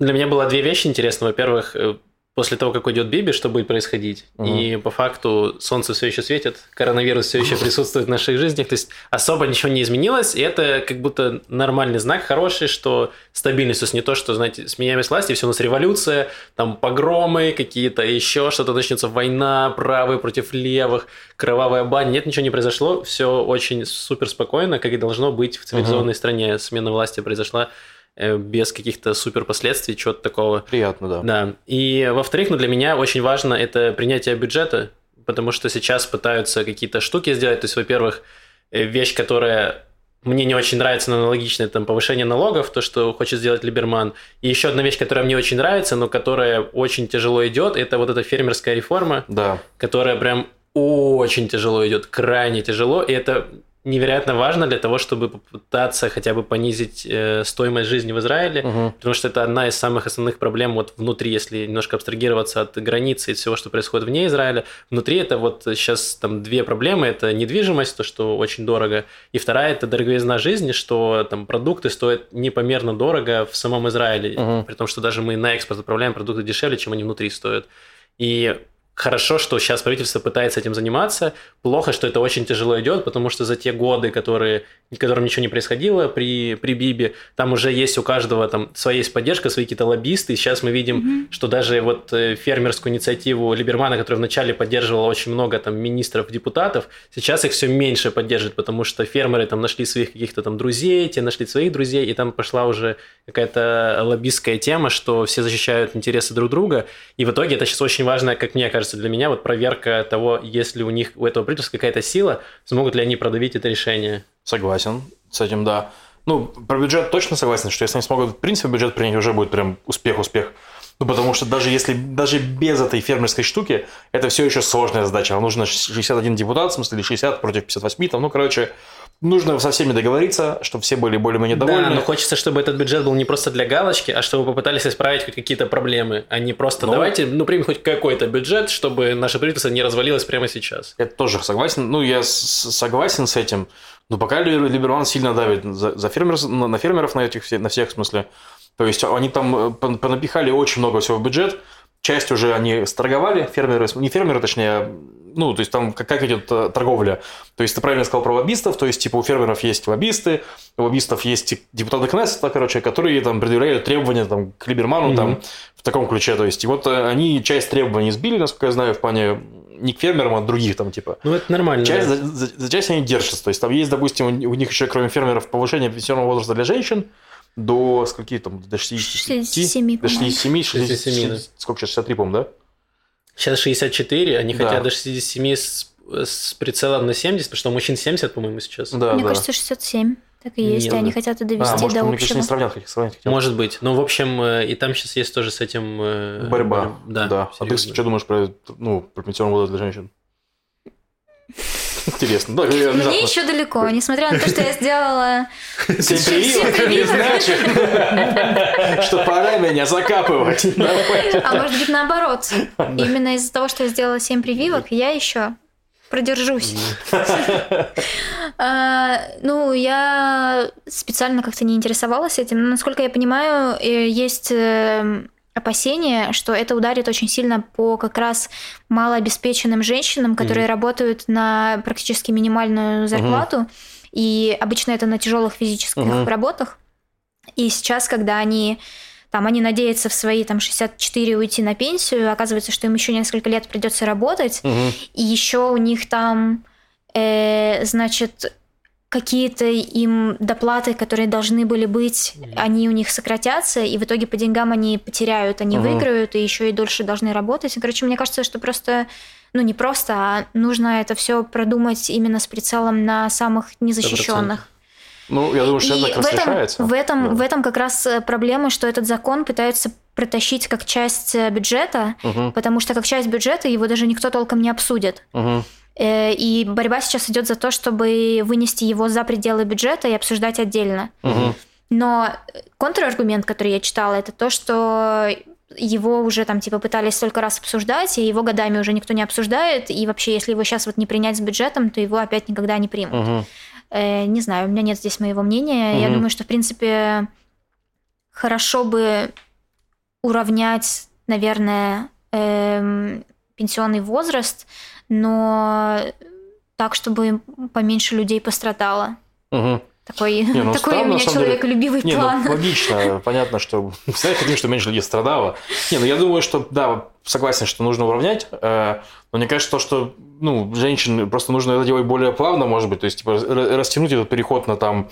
Для меня было две вещи интересны. Во-первых, э, после того, как уйдет Биби, что будет происходить. Мгм. И по факту солнце все еще светит, коронавирус все еще присутствует в наших жизнях. То есть особо ничего не изменилось, и это как будто нормальный знак, хороший, что стабильность. То есть не то, что, знаете, сменяемость власти, все у нас революция, там погромы какие-то, еще что-то начнется, война, правые против левых, кровавая баня. Нет, ничего не произошло, все очень супер спокойно, как и должно быть в цивилизованной стране. Смена власти произошла без каких-то супер последствий, чего-то такого. Приятно, да. Да. И во-вторых, ну, для меня очень важно это принятие бюджета, потому что сейчас пытаются какие-то штуки сделать. То есть, во-первых, э, вещь, которая мне не очень нравится, но аналогичная, там, повышение налогов, то, что хочет сделать Либерман. И еще одна вещь, которая мне очень нравится, но которая очень тяжело идет, это вот эта фермерская реформа, Да. которая прям очень тяжело идет, крайне тяжело, и это невероятно важно для того, чтобы попытаться хотя бы понизить э, стоимость жизни в Израиле, Мгм. потому что это одна из самых основных проблем вот внутри, если немножко абстрагироваться от границы и всего, что происходит вне Израиля. Внутри это вот сейчас там две проблемы. Это недвижимость, то, что очень дорого, и вторая – это дороговизна жизни, что там продукты стоят непомерно дорого в самом Израиле, Мгм. при том, что даже мы на экспорт отправляем продукты дешевле, чем они внутри стоят. И хорошо, что сейчас правительство пытается этим заниматься. Плохо, что это очень тяжело идет, потому что за те годы, которые, которым ничего не происходило при, при Бибе, там уже есть у каждого там своя есть поддержка, свои какие-то лоббисты. И сейчас мы видим, Мгм. что даже вот э, фермерскую инициативу Либермана, которая вначале поддерживала очень много там министров, депутатов, сейчас их все меньше поддерживает, потому что фермеры там нашли своих каких-то там друзей, те нашли своих друзей, и там пошла уже какая-то лоббистская тема, что все защищают интересы друг друга. И в итоге это сейчас очень важно, как мне кажется, для меня, вот проверка того, есть ли у них, у этого правительства какая-то сила, смогут ли они продавить это решение. Согласен с этим, да. Ну, про бюджет точно согласен, что если они смогут, в принципе, бюджет принять, уже будет прям успех-успех. Ну, потому что даже если, даже без этой фермерской штуки, это все еще сложная задача. Нам нужно 61 депутат, в смысле, или 60 против 58, там, ну, короче, нужно со всеми договориться, чтобы все были более-менее довольны. Да, но хочется, чтобы этот бюджет был не просто для галочки, а чтобы попытались исправить хоть какие-то проблемы, а не просто Ну. давайте, ну, примем хоть какой-то бюджет, чтобы наше правительство не развалилось прямо сейчас. Я тоже согласен. Ну, я согласен с этим. Но пока Либер- Либерман сильно давит за, за фермеров, на, на фермеров на этих на всех в смысле. То есть они там э, пон- понапихали очень много всего в бюджет. Часть уже они сторговали, фермеры, не фермеры, точнее, ну, то есть там как, как идет э, торговля. То есть ты правильно сказал про лоббистов, то есть типа у фермеров есть лоббисты, у лоббистов есть депутаты Кнессета, короче, которые там предъявляют требования там, к Либерману Мгм. там в таком ключе. То есть и вот э, они часть требований сбили, насколько я знаю, в плане не к фермерам, а других там типа. Ну, это нормально. Часть, да. за, за- за часть они держатся. То есть там есть, допустим, у у них еще, кроме фермеров, повышение пенсионного возраста для женщин до скольки там, до 65? 67, до по-моему. 67, 60, 67, да. сколько сейчас, 63, по-моему, да? Сейчас 64, они Да. хотят до 67 с, с прицелом на 70, потому что у мужчин 70, по-моему, сейчас. Да, Мне да. кажется, 67. Так и есть, Нет, и они да. хотят это а, довести может, до мне кажется, общего. не сравнят, хотят сравнять хотят. Может быть. Ну, в общем, э, и там сейчас есть тоже с этим... э, Борьба. Да, да. А ты что думаешь про, ну, про возраст для женщин? Интересно. Да, я Мне еще далеко, несмотря на то, что я сделала... Всем привет, не значит, что пора меня закапывать. А может быть, наоборот. Именно из-за того, что я сделала 7 прививок, я еще продержусь. А, Ну, я специально как-то не интересовалась этим. Насколько я понимаю, э, есть опасения, что это ударит очень сильно по как раз малообеспеченным женщинам, которые работают на практически минимальную зарплату. И обычно это на тяжелых физических Мгм. работах. И сейчас, когда они там они надеются в свои там 64 уйти на пенсию, оказывается, что им еще несколько лет придется работать, Мгм. и еще у них там, э, значит, какие-то им доплаты, которые должны были быть, они у них сократятся, и в итоге по деньгам они потеряют, они Мгм. выиграют, и еще и дольше должны работать. Короче, мне кажется, что просто, ну не просто, а нужно это все продумать именно с прицелом на самых незащищенных. Ну, я думаю, что И это как в этом, решается. в, этом, Да. в этом как раз э, проблема, что этот закон пытаются протащить как часть э, бюджета, Мгм, потому что как часть бюджета его даже никто толком не обсудит. мгм. Э, И борьба сейчас идет за то, чтобы вынести его за пределы бюджета и обсуждать отдельно. Мгм. Но контраргумент, который я читала, это то, что его уже там типа пытались столько раз обсуждать, и его годами уже никто не обсуждает, и вообще, если его сейчас вот не принять с бюджетом, то его опять никогда не примут. Мгм. Э, не знаю, у меня нет здесь моего мнения. Я Мгм. думаю, что, в принципе, хорошо бы уравнять, наверное, эм, пенсионный возраст, но так, чтобы поменьше людей пострадало. Мгм. Такой, Не, ну, такой у странно, на меня самом деле. человеколюбивый Не, план. ну, логично, понятно, что всегда хотим, чтобы меньше людей страдало. Не, ну я думаю, что да, согласен, что нужно уравнять. э, Но мне кажется, то, что ну, женщин просто нужно это делать более плавно, может быть, то есть типа растянуть этот переход на там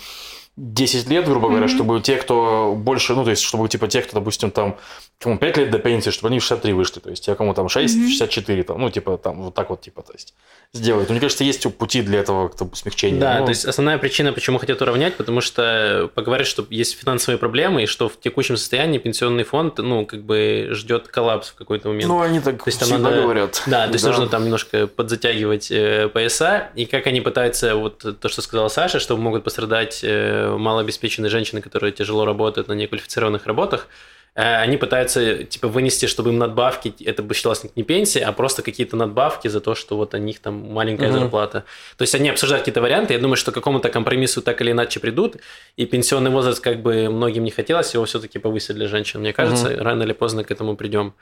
10 лет, грубо говоря, Мгм. чтобы те, кто больше, ну, то есть, чтобы, типа, те, кто, допустим, там, кому 5 лет до пенсии, чтобы они в 63 вышли, то есть, те, кому там 6, Мгм. 64, там, ну, типа, там, вот так вот, типа, то есть, сделать. Мне кажется, есть пути для этого как-то смягчения. Да, Ну, то есть основная причина, почему хотят уравнять, потому что поговорят, что есть финансовые проблемы, и что в текущем состоянии пенсионный фонд, ну, как бы ждет коллапс в какой-то момент. Ну, они так То есть всегда надо- говорят. Да, то есть нужно там немножко подзатягивать э, пояса, и как они пытаются, вот то, что сказала Саша, что могут пострадать э, малообеспеченные женщины, которые тяжело работают на неквалифицированных работах, э, они пытаются типа вынести, чтобы им надбавки, это бы считалось не пенсия, а просто какие-то надбавки за то, что вот у них там маленькая Мгм. зарплата. То есть они обсуждают какие-то варианты, я думаю, что к какому-то компромиссу так или иначе придут, и пенсионный возраст как бы многим не хотелось, его все-таки повысить для женщин. Мне кажется, рано или поздно к этому придем.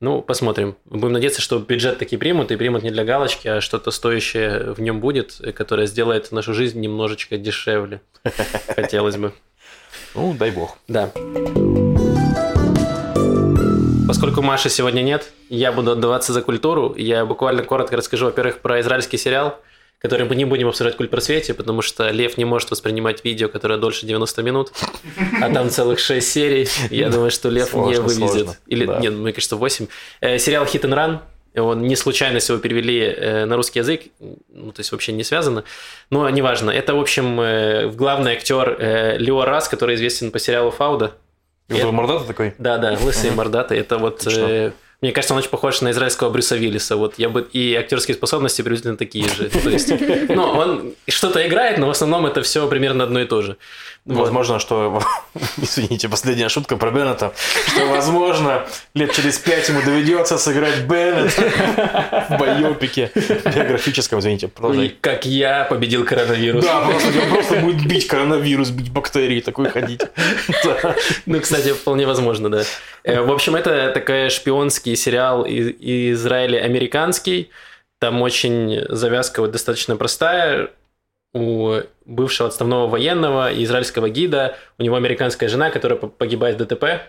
Ну, посмотрим. Будем надеяться, что бюджет таки примут, и примут не для галочки, а что-то стоящее в нем будет, которое сделает нашу жизнь немножечко дешевле. Хотелось бы. Ну, дай бог. Да. Поскольку Маши сегодня нет, я буду отдаваться за культуру. Я буквально коротко расскажу, во-первых, про израильский сериал, который мы не будем обсуждать в культпросвете, потому что Лев не может воспринимать видео, которое дольше 90 минут, а там целых 6 серий. Я думаю, что Лев не вывезет. сложно. Или, Да. нет, мне кажется, 8. Э, сериал Hit and Run, он не случайно его перевели э, на русский язык, ну, то есть вообще не связано. Но неважно. Это, в общем, э, главный актер Лео Рас, который известен по сериалу Фауда. Это мордата такой? Да, да, лысый мордатый. Это вот... Отлично. Мне кажется, он очень похож на израильского Брюса Виллиса. Вот я бы и актерские способности приблизительно такие же. То есть, ну, он что-то играет, но в основном это все примерно одно и то же. Вот. Возможно, что... Извините, последняя шутка про Беннета. Что, возможно, лет через пять ему доведется сыграть Беннет в байопике биографическом. Извините, И продолжай. как я победил коронавирус. Да, просто, он просто будет бить коронавирус, бить бактерии, такой ходить. Ну, кстати, вполне возможно, да. Э, В общем, это такой шпионский сериал из Израиля американский. Там очень завязка вот достаточно простая. У бывшего отставного военного и израильского гида, у него американская жена, которая по- погибает в ДТП,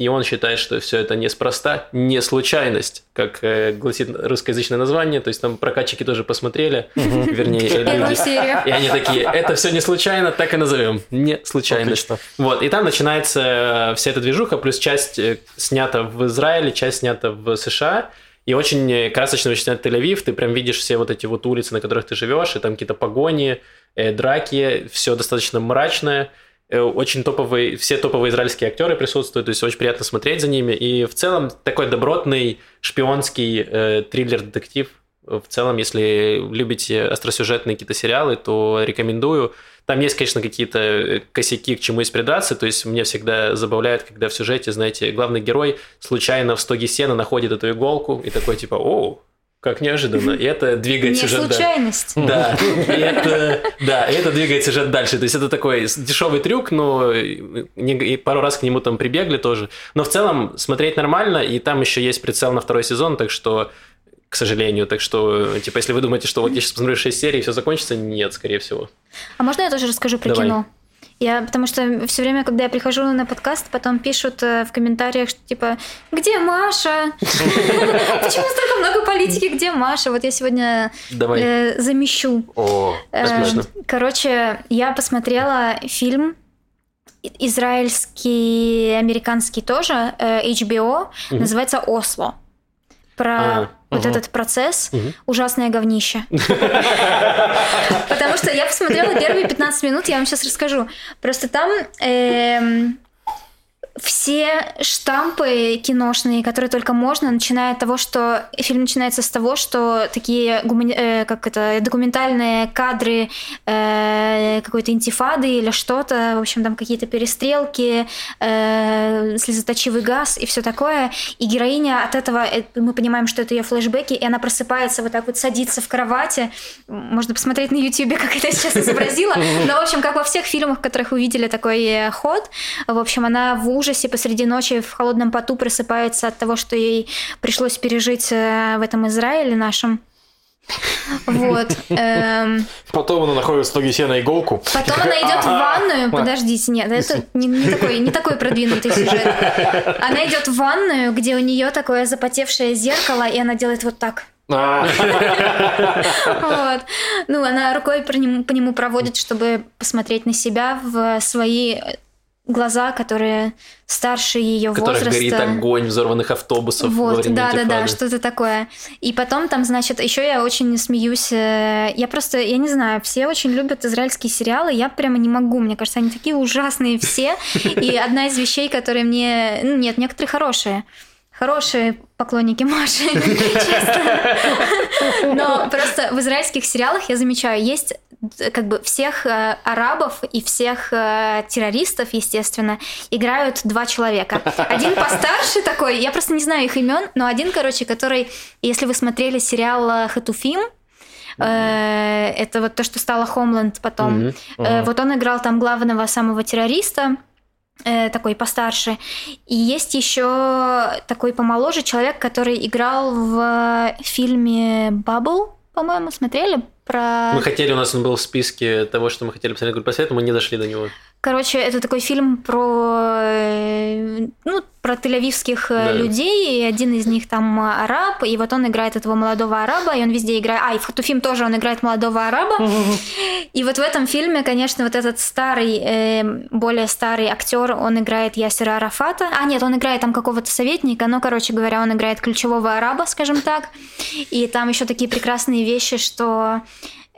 и он считает, что все это неспроста, не случайность, как э, гласит русскоязычное название, то есть там прокатчики тоже посмотрели, вернее, э, Первую люди. И они такие, это все не случайно, так и назовем. Не случайность. Отлично. Вот, и там начинается э, вся эта движуха, плюс часть э, снята в Израиле, часть снята в США. И очень э, красочно снят Тель-Авив, ты прям видишь все вот эти вот улицы, на которых ты живешь, и там какие-то погони, э, драки, все достаточно мрачное. Э, Очень топовые, все топовые израильские актеры присутствуют, то есть очень приятно смотреть за ними. И в целом такой добротный шпионский э, триллер-детектив. В целом, если любите остросюжетные какие-то сериалы, то рекомендую. Там есть, конечно, какие-то э, косяки, к чему есть придраться. То есть меня всегда забавляет, когда в сюжете, знаете, главный герой случайно в стоге сена находит эту иголку и такой типа, о, как неожиданно. И это двигает Не сюжет случайность. Да, и это, да, и это двигает сюжет дальше. То есть это такой дешевый трюк, но не- и пару раз к нему там прибегли тоже. Но в целом смотреть нормально, и там еще есть прицел на второй сезон, так что, к сожалению, так что, типа, если вы думаете, что вот я сейчас посмотрю 6 серий и все закончится, нет, скорее всего. А можно я тоже расскажу про Давай. кино? Я, потому что все время, когда я прихожу на подкаст, потом пишут э, в комментариях, что типа, где Маша? Почему столько много политики, где Маша? Вот я сегодня э, замещу. О, Э. Короче, я посмотрела фильм израильский, американский тоже, HBO, называется «Осло». Про А, вот этот процесс. Ужасное говнище. Потому что я посмотрела первые 15 минут, я вам сейчас расскажу. Просто там эм, все штампы киношные, которые только можно, начиная от того, что фильм начинается с того, что такие гумани- э, как это документальные кадры э, какой-то интифады или что-то, в общем, там какие-то перестрелки, э, слезоточивый газ и все такое. И героиня от этого, э, мы понимаем, что это ее флешбеки, и она просыпается вот так вот, садится в кровати. Можно посмотреть на YouTube, как это сейчас изобразила. Но, в общем, как во всех фильмах, в которых вы видели такой э, ход, в общем, она в ужасе посреди ночи в холодном поту просыпается от того, что ей пришлось пережить э, в этом Израиле нашем. Вот. Эм, Потом она находит в стоге сена иголку. Потом она идет в ванную. Подождите, нет, это не, не такой, не такой продвинутый сюжет. Она идет в ванную, где у нее такое запотевшее зеркало, и она делает вот так. А, Вот. Ну, она рукой по нему проводит, чтобы посмотреть на себя в свои глаза, которые старше ее которых возраста. горит огонь взорванных автобусов во Вот, время да, да, да, что-то такое. И потом там, значит, еще я очень смеюсь. э, Я просто, я не знаю, все очень любят израильские сериалы, я прямо не могу. Мне кажется, они такие ужасные все. И одна из вещей, которые мне... Ну, нет, некоторые хорошие. Хорошие поклонники Маши, честно. Но просто в израильских сериалах я замечаю, есть как бы всех э, арабов и всех э, террористов, естественно, играют два человека. Один постарше такой, я просто не знаю их имен, но один, короче, который, если вы смотрели сериал э, Хатуфим, э, это вот то, что стало Хомленд потом. Э, Вот он играл там главного самого террориста, такой постарше. И есть еще такой помоложе человек, который играл в фильме Бабл, по-моему, смотрели про. Мы хотели, у нас он был в списке того, что мы хотели посмотреть группу совета, мы не дошли до него. Короче, это такой фильм про, э, ну, про тель-авивских э, Да. людей, и один из них там э, араб, и вот он играет этого молодого араба, и он везде играет... А, и в Хатуфим тоже он играет молодого араба. И вот в этом фильме, конечно, вот этот старый, э, более старый актер, он играет Ясера Арафата. А, нет, он играет там какого-то советника, но, короче говоря, он играет ключевого араба, скажем так. И там еще такие прекрасные вещи, что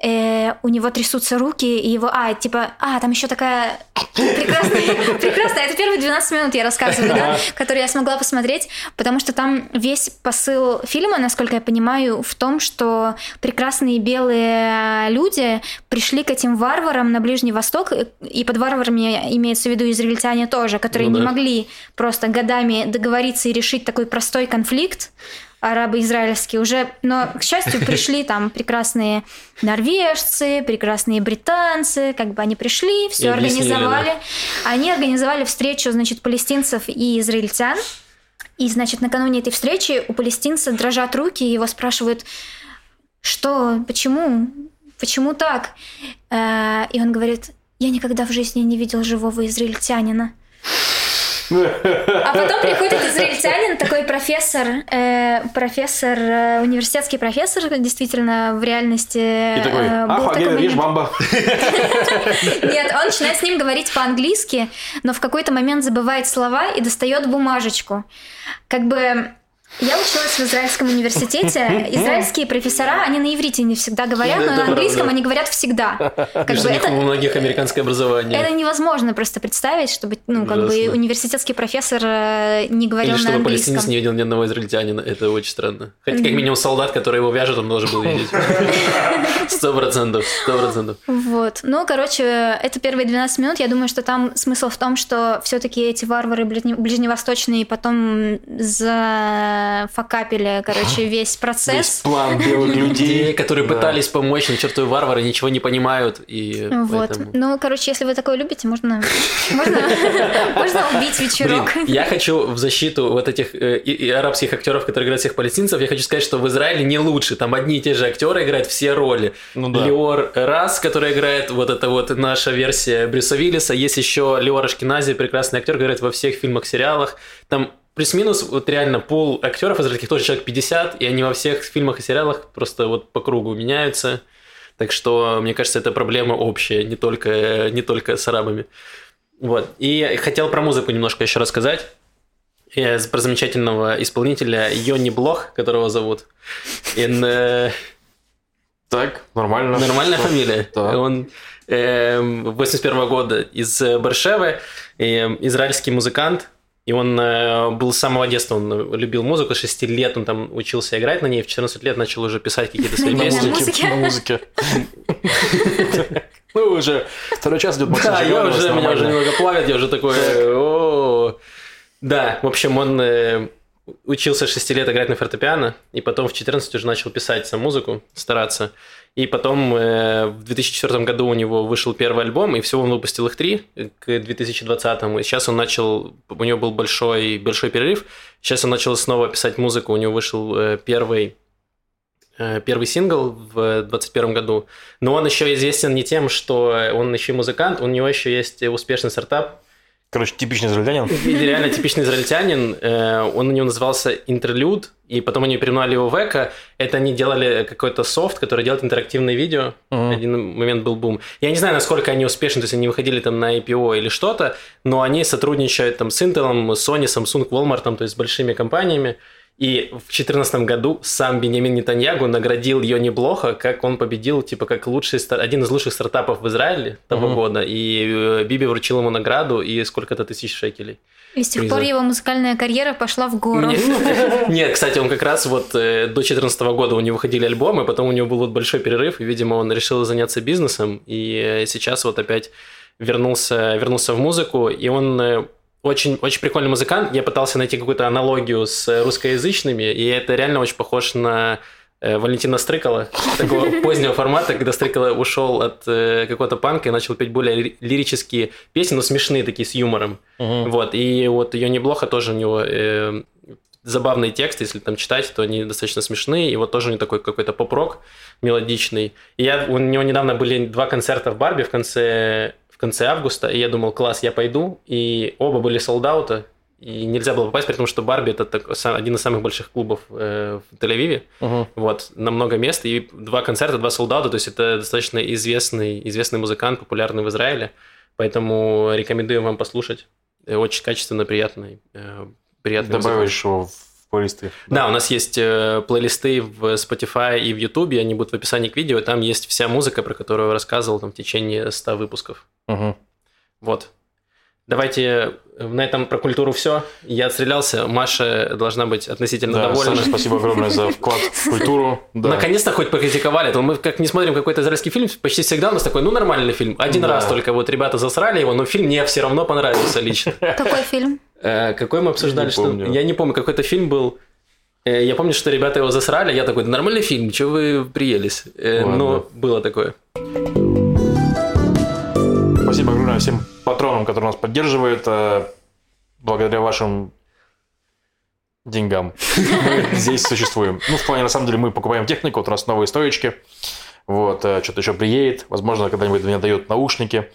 э, у него трясутся руки, и его... А, типа... А, там еще такая прекрасная... Прекрасная... Это первые 12 минут я рассказываю, да? Которые я смогла посмотреть, потому что там весь посыл фильма, насколько я понимаю, в том, что прекрасные белые люди пришли к этим варварам на Ближний Восток, и- под варварами имеется в виду израильтяне тоже, которые Ну не могли просто годами договориться и решить такой простой конфликт, арабо-израильский уже, но, к счастью, пришли там прекрасные норвежцы, прекрасные британцы, как бы они пришли, все И организовали. Они организовали встречу, значит, палестинцев и израильтян. И, значит, накануне этой встречи у палестинца дрожат руки, его спрашивают, что, почему, почему так? Э, И он говорит, я никогда в жизни не видел живого израильтянина. А потом приходит израильтянин, такой профессор, э, профессор, э, университетский профессор, действительно в реальности И такой, э, был ах, такой момент. бамба. Нет, он начинает с ним говорить по-английски, но в какой-то момент забывает слова и достает бумажечку. Как бы я училась в израильском университете. Израильские профессора, они на иврите не всегда говорят, Да, но на английском они говорят всегда. Как бы это, у многих американское образование. это невозможно просто представить, чтобы ну, как бы университетский профессор э, не говорил Или на чтобы палестинец не видел ни одного израильтянина. Это очень странно. Хотя как минимум солдат, который его вяжет, он должен был видеть. Сто процентов. Сто процентов. Вот. Ну, короче, это первые 12 минут. Я думаю, что там смысл в том, что все-таки эти варвары ближне- ближневосточные потом за э, факапили, короче, весь Весь процесс. план белых людей. которые пытались помочь, но чертовы варвары ничего не понимают. И Вот. поэтому- Ну, короче, если вы такое любите, можно, можно, можно убить Блин, вечерок. я хочу в защиту вот этих э, и, и арабских актеров, которые играют всех палестинцев, я хочу сказать, что в Израиле не лучше. Там одни и те же актеры играют все роли. Ну да. Леор Рас, который играет, вот это вот наша версия Брюса Виллиса. Есть еще Леор Ашкинази, прекрасный актер, играет во всех фильмах, сериалах. Там плюс-минус вот реально пол актеров израильских тоже человек 50, и они во всех фильмах и сериалах просто вот по кругу меняются. Так что, мне кажется, это проблема общая, не только, не только с арабами. Вот. И хотел про музыку немножко еще рассказать. Э, Про замечательного исполнителя Йони Блох, которого зовут. И, э, Так, нормально. Нормальная Что? фамилия. Да. Он эм, 81 года из э, Баршевы, эм, израильский музыкант. И он э, был с самого детства, он любил музыку, с 6 лет он там учился играть на ней, в 14 лет начал уже писать какие-то свои песни. На музыке. Ну, уже второй час идет Да, я уже, меня уже немного плавит, я уже такой... «О». Да, в общем, он э, учился с 6 лет играть на фортепиано, и потом в 14 уже начал писать сам музыку, стараться. И потом э, в 2004 году у него вышел первый альбом, и всего он выпустил их три к 2020. И сейчас он начал, у него был большой, большой перерыв, сейчас он начал снова писать музыку, у него вышел э, первый э, первый сингл в 2021 году. Но он еще известен не тем, что он еще музыкант, у него еще есть успешный стартап. Короче, типичный израильтянин. Реально типичный израильтянин. Э, Он у него назывался Интерлюд, и потом они переименовали его в Эко. Это они делали какой-то софт, который делает интерактивные видео. Мгм. Один момент был бум. Я не знаю, насколько они успешны, то есть они выходили там на IPO или что-то, но они сотрудничают там с Intel, Sony, Samsung, Walmart, то есть с большими компаниями. И в 2014 году сам Бенjamin Нетаньягу наградил Йони Блоха, как он победил, типа, как лучший, один из лучших стартапов в Израиле того Мгм. года. И э, Биби вручил ему награду и сколько-то тысяч шекелей. И с тех Приза. пор его музыкальная карьера пошла в гору. Мне- Нет, кстати, он как раз вот э, до 2014 года у него выходили альбомы, потом у него был вот большой перерыв, и, видимо, он решил заняться бизнесом, и э, сейчас вот опять вернулся, вернулся в музыку, и он э, очень, очень прикольный музыкант. Я пытался найти какую-то аналогию с русскоязычными, и это реально очень похож на э, Валентина Стрыкала, такого позднего формата, когда Стрыкала ушел от э, какого-то панка и начал петь более ли- лирические песни, но смешные такие, с юмором. Мгм. Вот, и вот ее неплохо тоже у него э, забавные тексты, если там читать, то они достаточно смешные, и вот тоже у него такой какой-то поп-рок мелодичный. И я, у него недавно были два концерта в Барби в конце, конце августа, и я думал, класс, я пойду, и оба были солдаута, и нельзя было попасть, потому что Барби это так- один из самых больших клубов э, в Тель-Авиве, Мгм. вот, на много мест, и два концерта, два солдата, то есть это достаточно известный, известный музыкант, популярный в Израиле, поэтому рекомендую вам послушать. Э, Очень качественно, приятный, э, приятный музыкант. Добавишь его в плейлисты. Да, у нас есть э, плейлисты в Spotify и в YouTube, они будут в описании к видео, и там есть вся музыка, про которую я рассказывал там, в течение 100 выпусков. Мгм. Вот. Давайте э, на этом про культуру все. Я отстрелялся, Маша должна быть относительно Да, довольна. Саша, спасибо огромное за вклад в культуру. Да. Наконец-то хоть покритиковали. То мы как не смотрим какой-то израильский фильм, почти всегда у нас такой, ну, нормальный фильм. Один Да. раз только вот ребята засрали его, но фильм мне все равно понравился лично. Какой фильм? Э, Какой мы обсуждали? Что... помню. Я не помню, какой-то фильм был. Э, Я помню, что ребята его засрали, я такой, да нормальный фильм, что вы приелись? Э, Ладно. Но было такое. Спасибо огромное всем патронам, которые нас поддерживают. Благодаря вашим деньгам мы здесь существуем. Ну, в плане, на самом деле, мы покупаем технику, вот у нас новые стоечки. Вот, что-то еще приедет. Возможно, когда-нибудь мне дают наушники.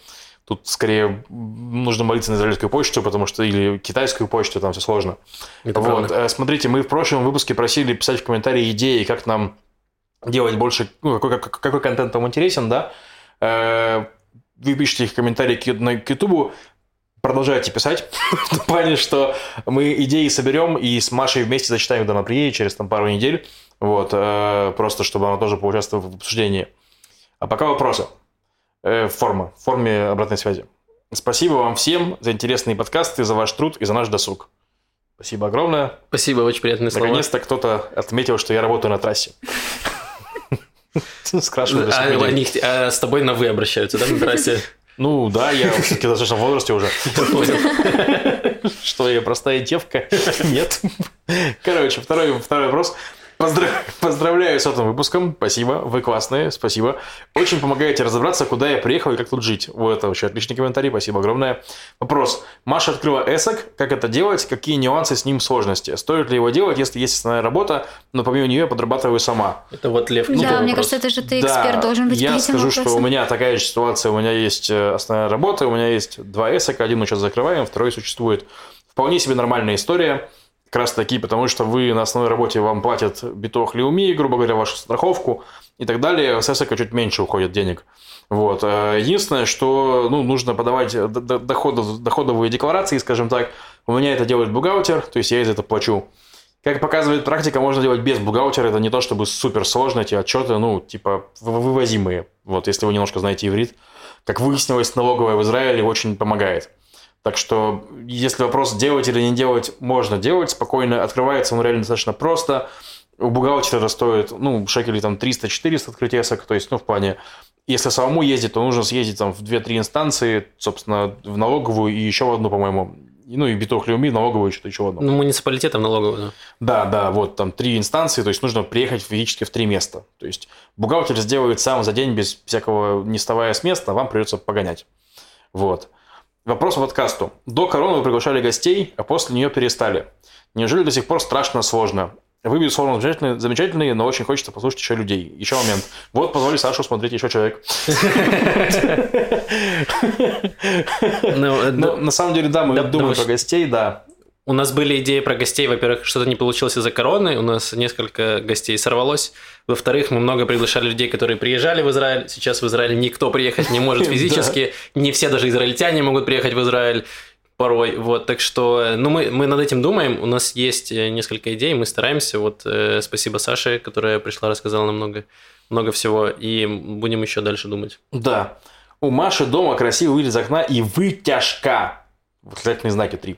Тут скорее нужно молиться на израильскую почту, потому что или китайскую почту, там все сложно. Это Вот, правда. э, смотрите, мы в прошлом выпуске просили писать в комментарии идеи, как нам делать больше, ну, какой, как- какой контент вам интересен, да. Э, Вы пишите их в комментарии к Ютубу, продолжайте писать, в том плане, что мы идеи соберем и с Машей вместе зачитаем, когда она приедет через там, пару недель, вот, э, просто чтобы она тоже поучаствовала в обсуждении. А пока вопросы. Э, Форма, в форме обратной связи. Спасибо вам всем за интересные подкасты, за ваш труд и за наш досуг. Спасибо огромное. Спасибо, очень приятные слова. Наконец-то кто-то отметил, что я работаю на трассе. Скрашиваю А, а с тобой на вы обращаются, да, на трассе? Ну да, я все-таки достаточно в возрасте уже. Что я простая девка? Нет. Короче, второй, второй вопрос. Поздрав... Поздравляю с этим выпуском. Спасибо. Вы классные. Спасибо. Очень помогаете разобраться, куда я приехал и как тут жить. Вот это вообще отличный комментарий. Спасибо огромное. Вопрос. Маша открыла эсок. Как это делать? Какие нюансы с ним сложности? Стоит ли его делать, если есть основная работа, но помимо нее я подрабатываю сама? Это вот Лев. Да, вопрос. мне кажется, это же ты эксперт да, должен быть Я скажу, вопросам. что у меня такая же ситуация. У меня есть э, основная работа, у меня есть два эсока. Один мы сейчас закрываем, второй существует. Вполне себе нормальная история как раз таки, потому что вы на основной работе вам платят битох лиуми, грубо говоря, вашу страховку и так далее, с эсэка чуть меньше уходит денег. Вот. Единственное, что ну, нужно подавать доходов, доходовые декларации, скажем так. У меня это делает бухгалтер, то есть я из этого плачу. Как показывает практика, можно делать без бухгалтера. Это не то чтобы супер сложно, эти отчеты, ну, типа, вывозимые. Вот, если вы немножко знаете иврит. Как выяснилось, налоговая в Израиле очень помогает. Так что, если вопрос делать или не делать, можно делать спокойно. Открывается он реально достаточно просто. У бухгалтера стоит, ну, шекелей там 300-400 открыть эсок. То есть, ну, в плане, если самому ездить, то нужно съездить там в 2-3 инстанции, собственно, в налоговую и еще в одну, по-моему, ну и биток Люми, налоговую, что-то еще одно. Ну, муниципалитетом налоговую, да. Да, да, вот там три инстанции, то есть нужно приехать физически в три места. То есть бухгалтер сделает сам за день без всякого не вставая с места, вам придется погонять. Вот. Вопрос по подкасту. До короны вы приглашали гостей, а после нее перестали. Неужели до сих пор страшно сложно? Вы, безусловно, замечательные, замечательные, но очень хочется послушать еще людей. Еще момент. Вот, позволили Сашу смотреть еще человек. Ну, ну, на самом деле, да, мы думаем про гостей, да. У нас были идеи про гостей. Во-первых, что-то не получилось из-за короны. У нас несколько гостей сорвалось. Во-вторых, мы много приглашали людей, которые приезжали в Израиль. Сейчас в Израиль никто приехать не может физически. Не все даже израильтяне могут приехать в Израиль порой. Вот, так что, ну, мы, мы над этим думаем. У нас есть э, несколько идей, мы стараемся. Вот, э, спасибо Саше, которая пришла, рассказала нам много, много всего. И будем еще дальше думать. Да. У Маши дома красивый вид из окна и вытяжка. Восклицательные знаки три.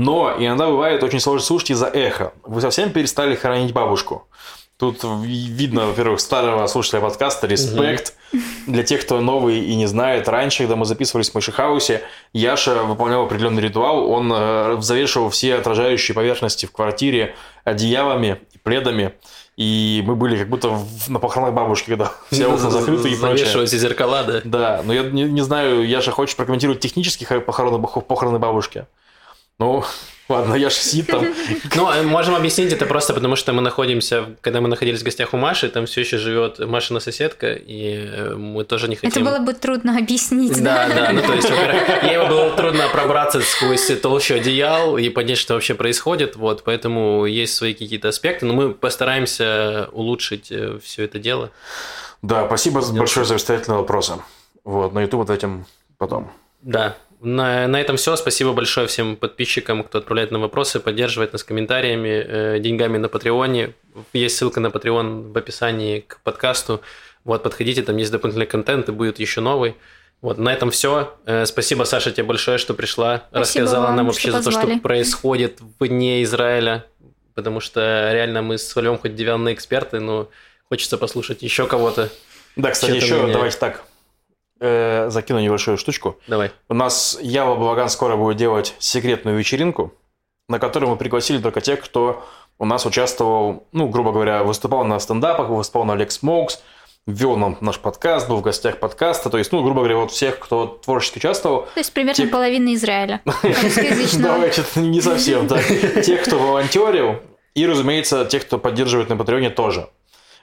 Но иногда бывает очень сложно слушать из-за эха. Вы совсем перестали хоронить бабушку. Тут видно, во-первых, старого слушателя подкаста, респект. Угу. Для тех, кто новый и не знает, раньше, когда мы записывались в Мышихаусе, Яша выполнял определенный ритуал. Он э, завешивал все отражающие поверхности в квартире одеялами и пледами. И мы были как будто на похоронах бабушки, когда все окна закрыты и прочее. Завешивались зеркала, да? Да, но я не, не знаю, Яша, хочешь прокомментировать технически похороны, похороны бабушки? Ну, ладно, я же сидит там. Ну, э, можем объяснить это просто потому, что мы находимся, когда мы находились в гостях у Маши, там все еще живет Машина соседка, и э, мы тоже не хотим... Это было бы трудно объяснить, да? Да, да, ну то есть, ей было трудно пробраться сквозь толщу одеял и понять, что вообще происходит, вот, поэтому есть свои какие-то аспекты, но мы постараемся улучшить э, все это дело. Да, спасибо большое за обстоятельные вопросы. Вот, на YouTube ответим потом. Да, на, на этом все. Спасибо большое всем подписчикам, кто отправляет нам вопросы, поддерживает нас комментариями, э, деньгами на Патреоне. Есть ссылка на Patreon в описании к подкасту. Вот, подходите, там есть дополнительный контент и будет еще новый. Вот, на этом все. Э, спасибо, Саша, тебе большое, что пришла. Спасибо рассказала вам, нам вообще за то, что происходит вне Израиля. Потому что реально мы с Львом хоть диванные эксперты, но хочется послушать еще кого-то. Да, кстати, еще мнение. давайте так э, закину небольшую штучку. Давай. У нас Ява Балаган скоро будет делать секретную вечеринку, на которую мы пригласили только тех, кто у нас участвовал, ну, грубо говоря, выступал на стендапах, выступал на Alex Smokes, вел нам наш подкаст, был в гостях подкаста, то есть, ну, грубо говоря, вот всех, кто творчески участвовал. То есть, примерно тех... половина Израиля. Давай, что-то не совсем, да. Тех, кто волонтерил, и, разумеется, тех, кто поддерживает на Патреоне тоже.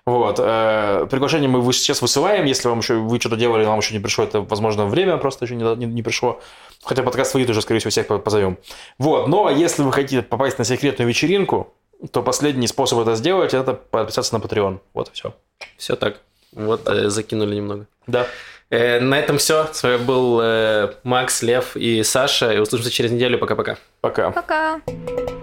Вот. Э, приглашение мы сейчас высылаем. Если вам еще вы что-то делали, вам еще не пришло, это, возможно, время просто еще не, не, не пришло. Хотя подкаст выйдет уже, скорее всего, всех позовем. Вот. Но если вы хотите попасть на секретную вечеринку, то последний способ это сделать – это подписаться на Patreon. Вот и все. Все так. Вот да. э, закинули немного. Да. Э, на этом все. С вами был э, Макс, Лев и Саша. И услышимся через неделю. Пока-пока. Пока. Пока. -пока. Пока.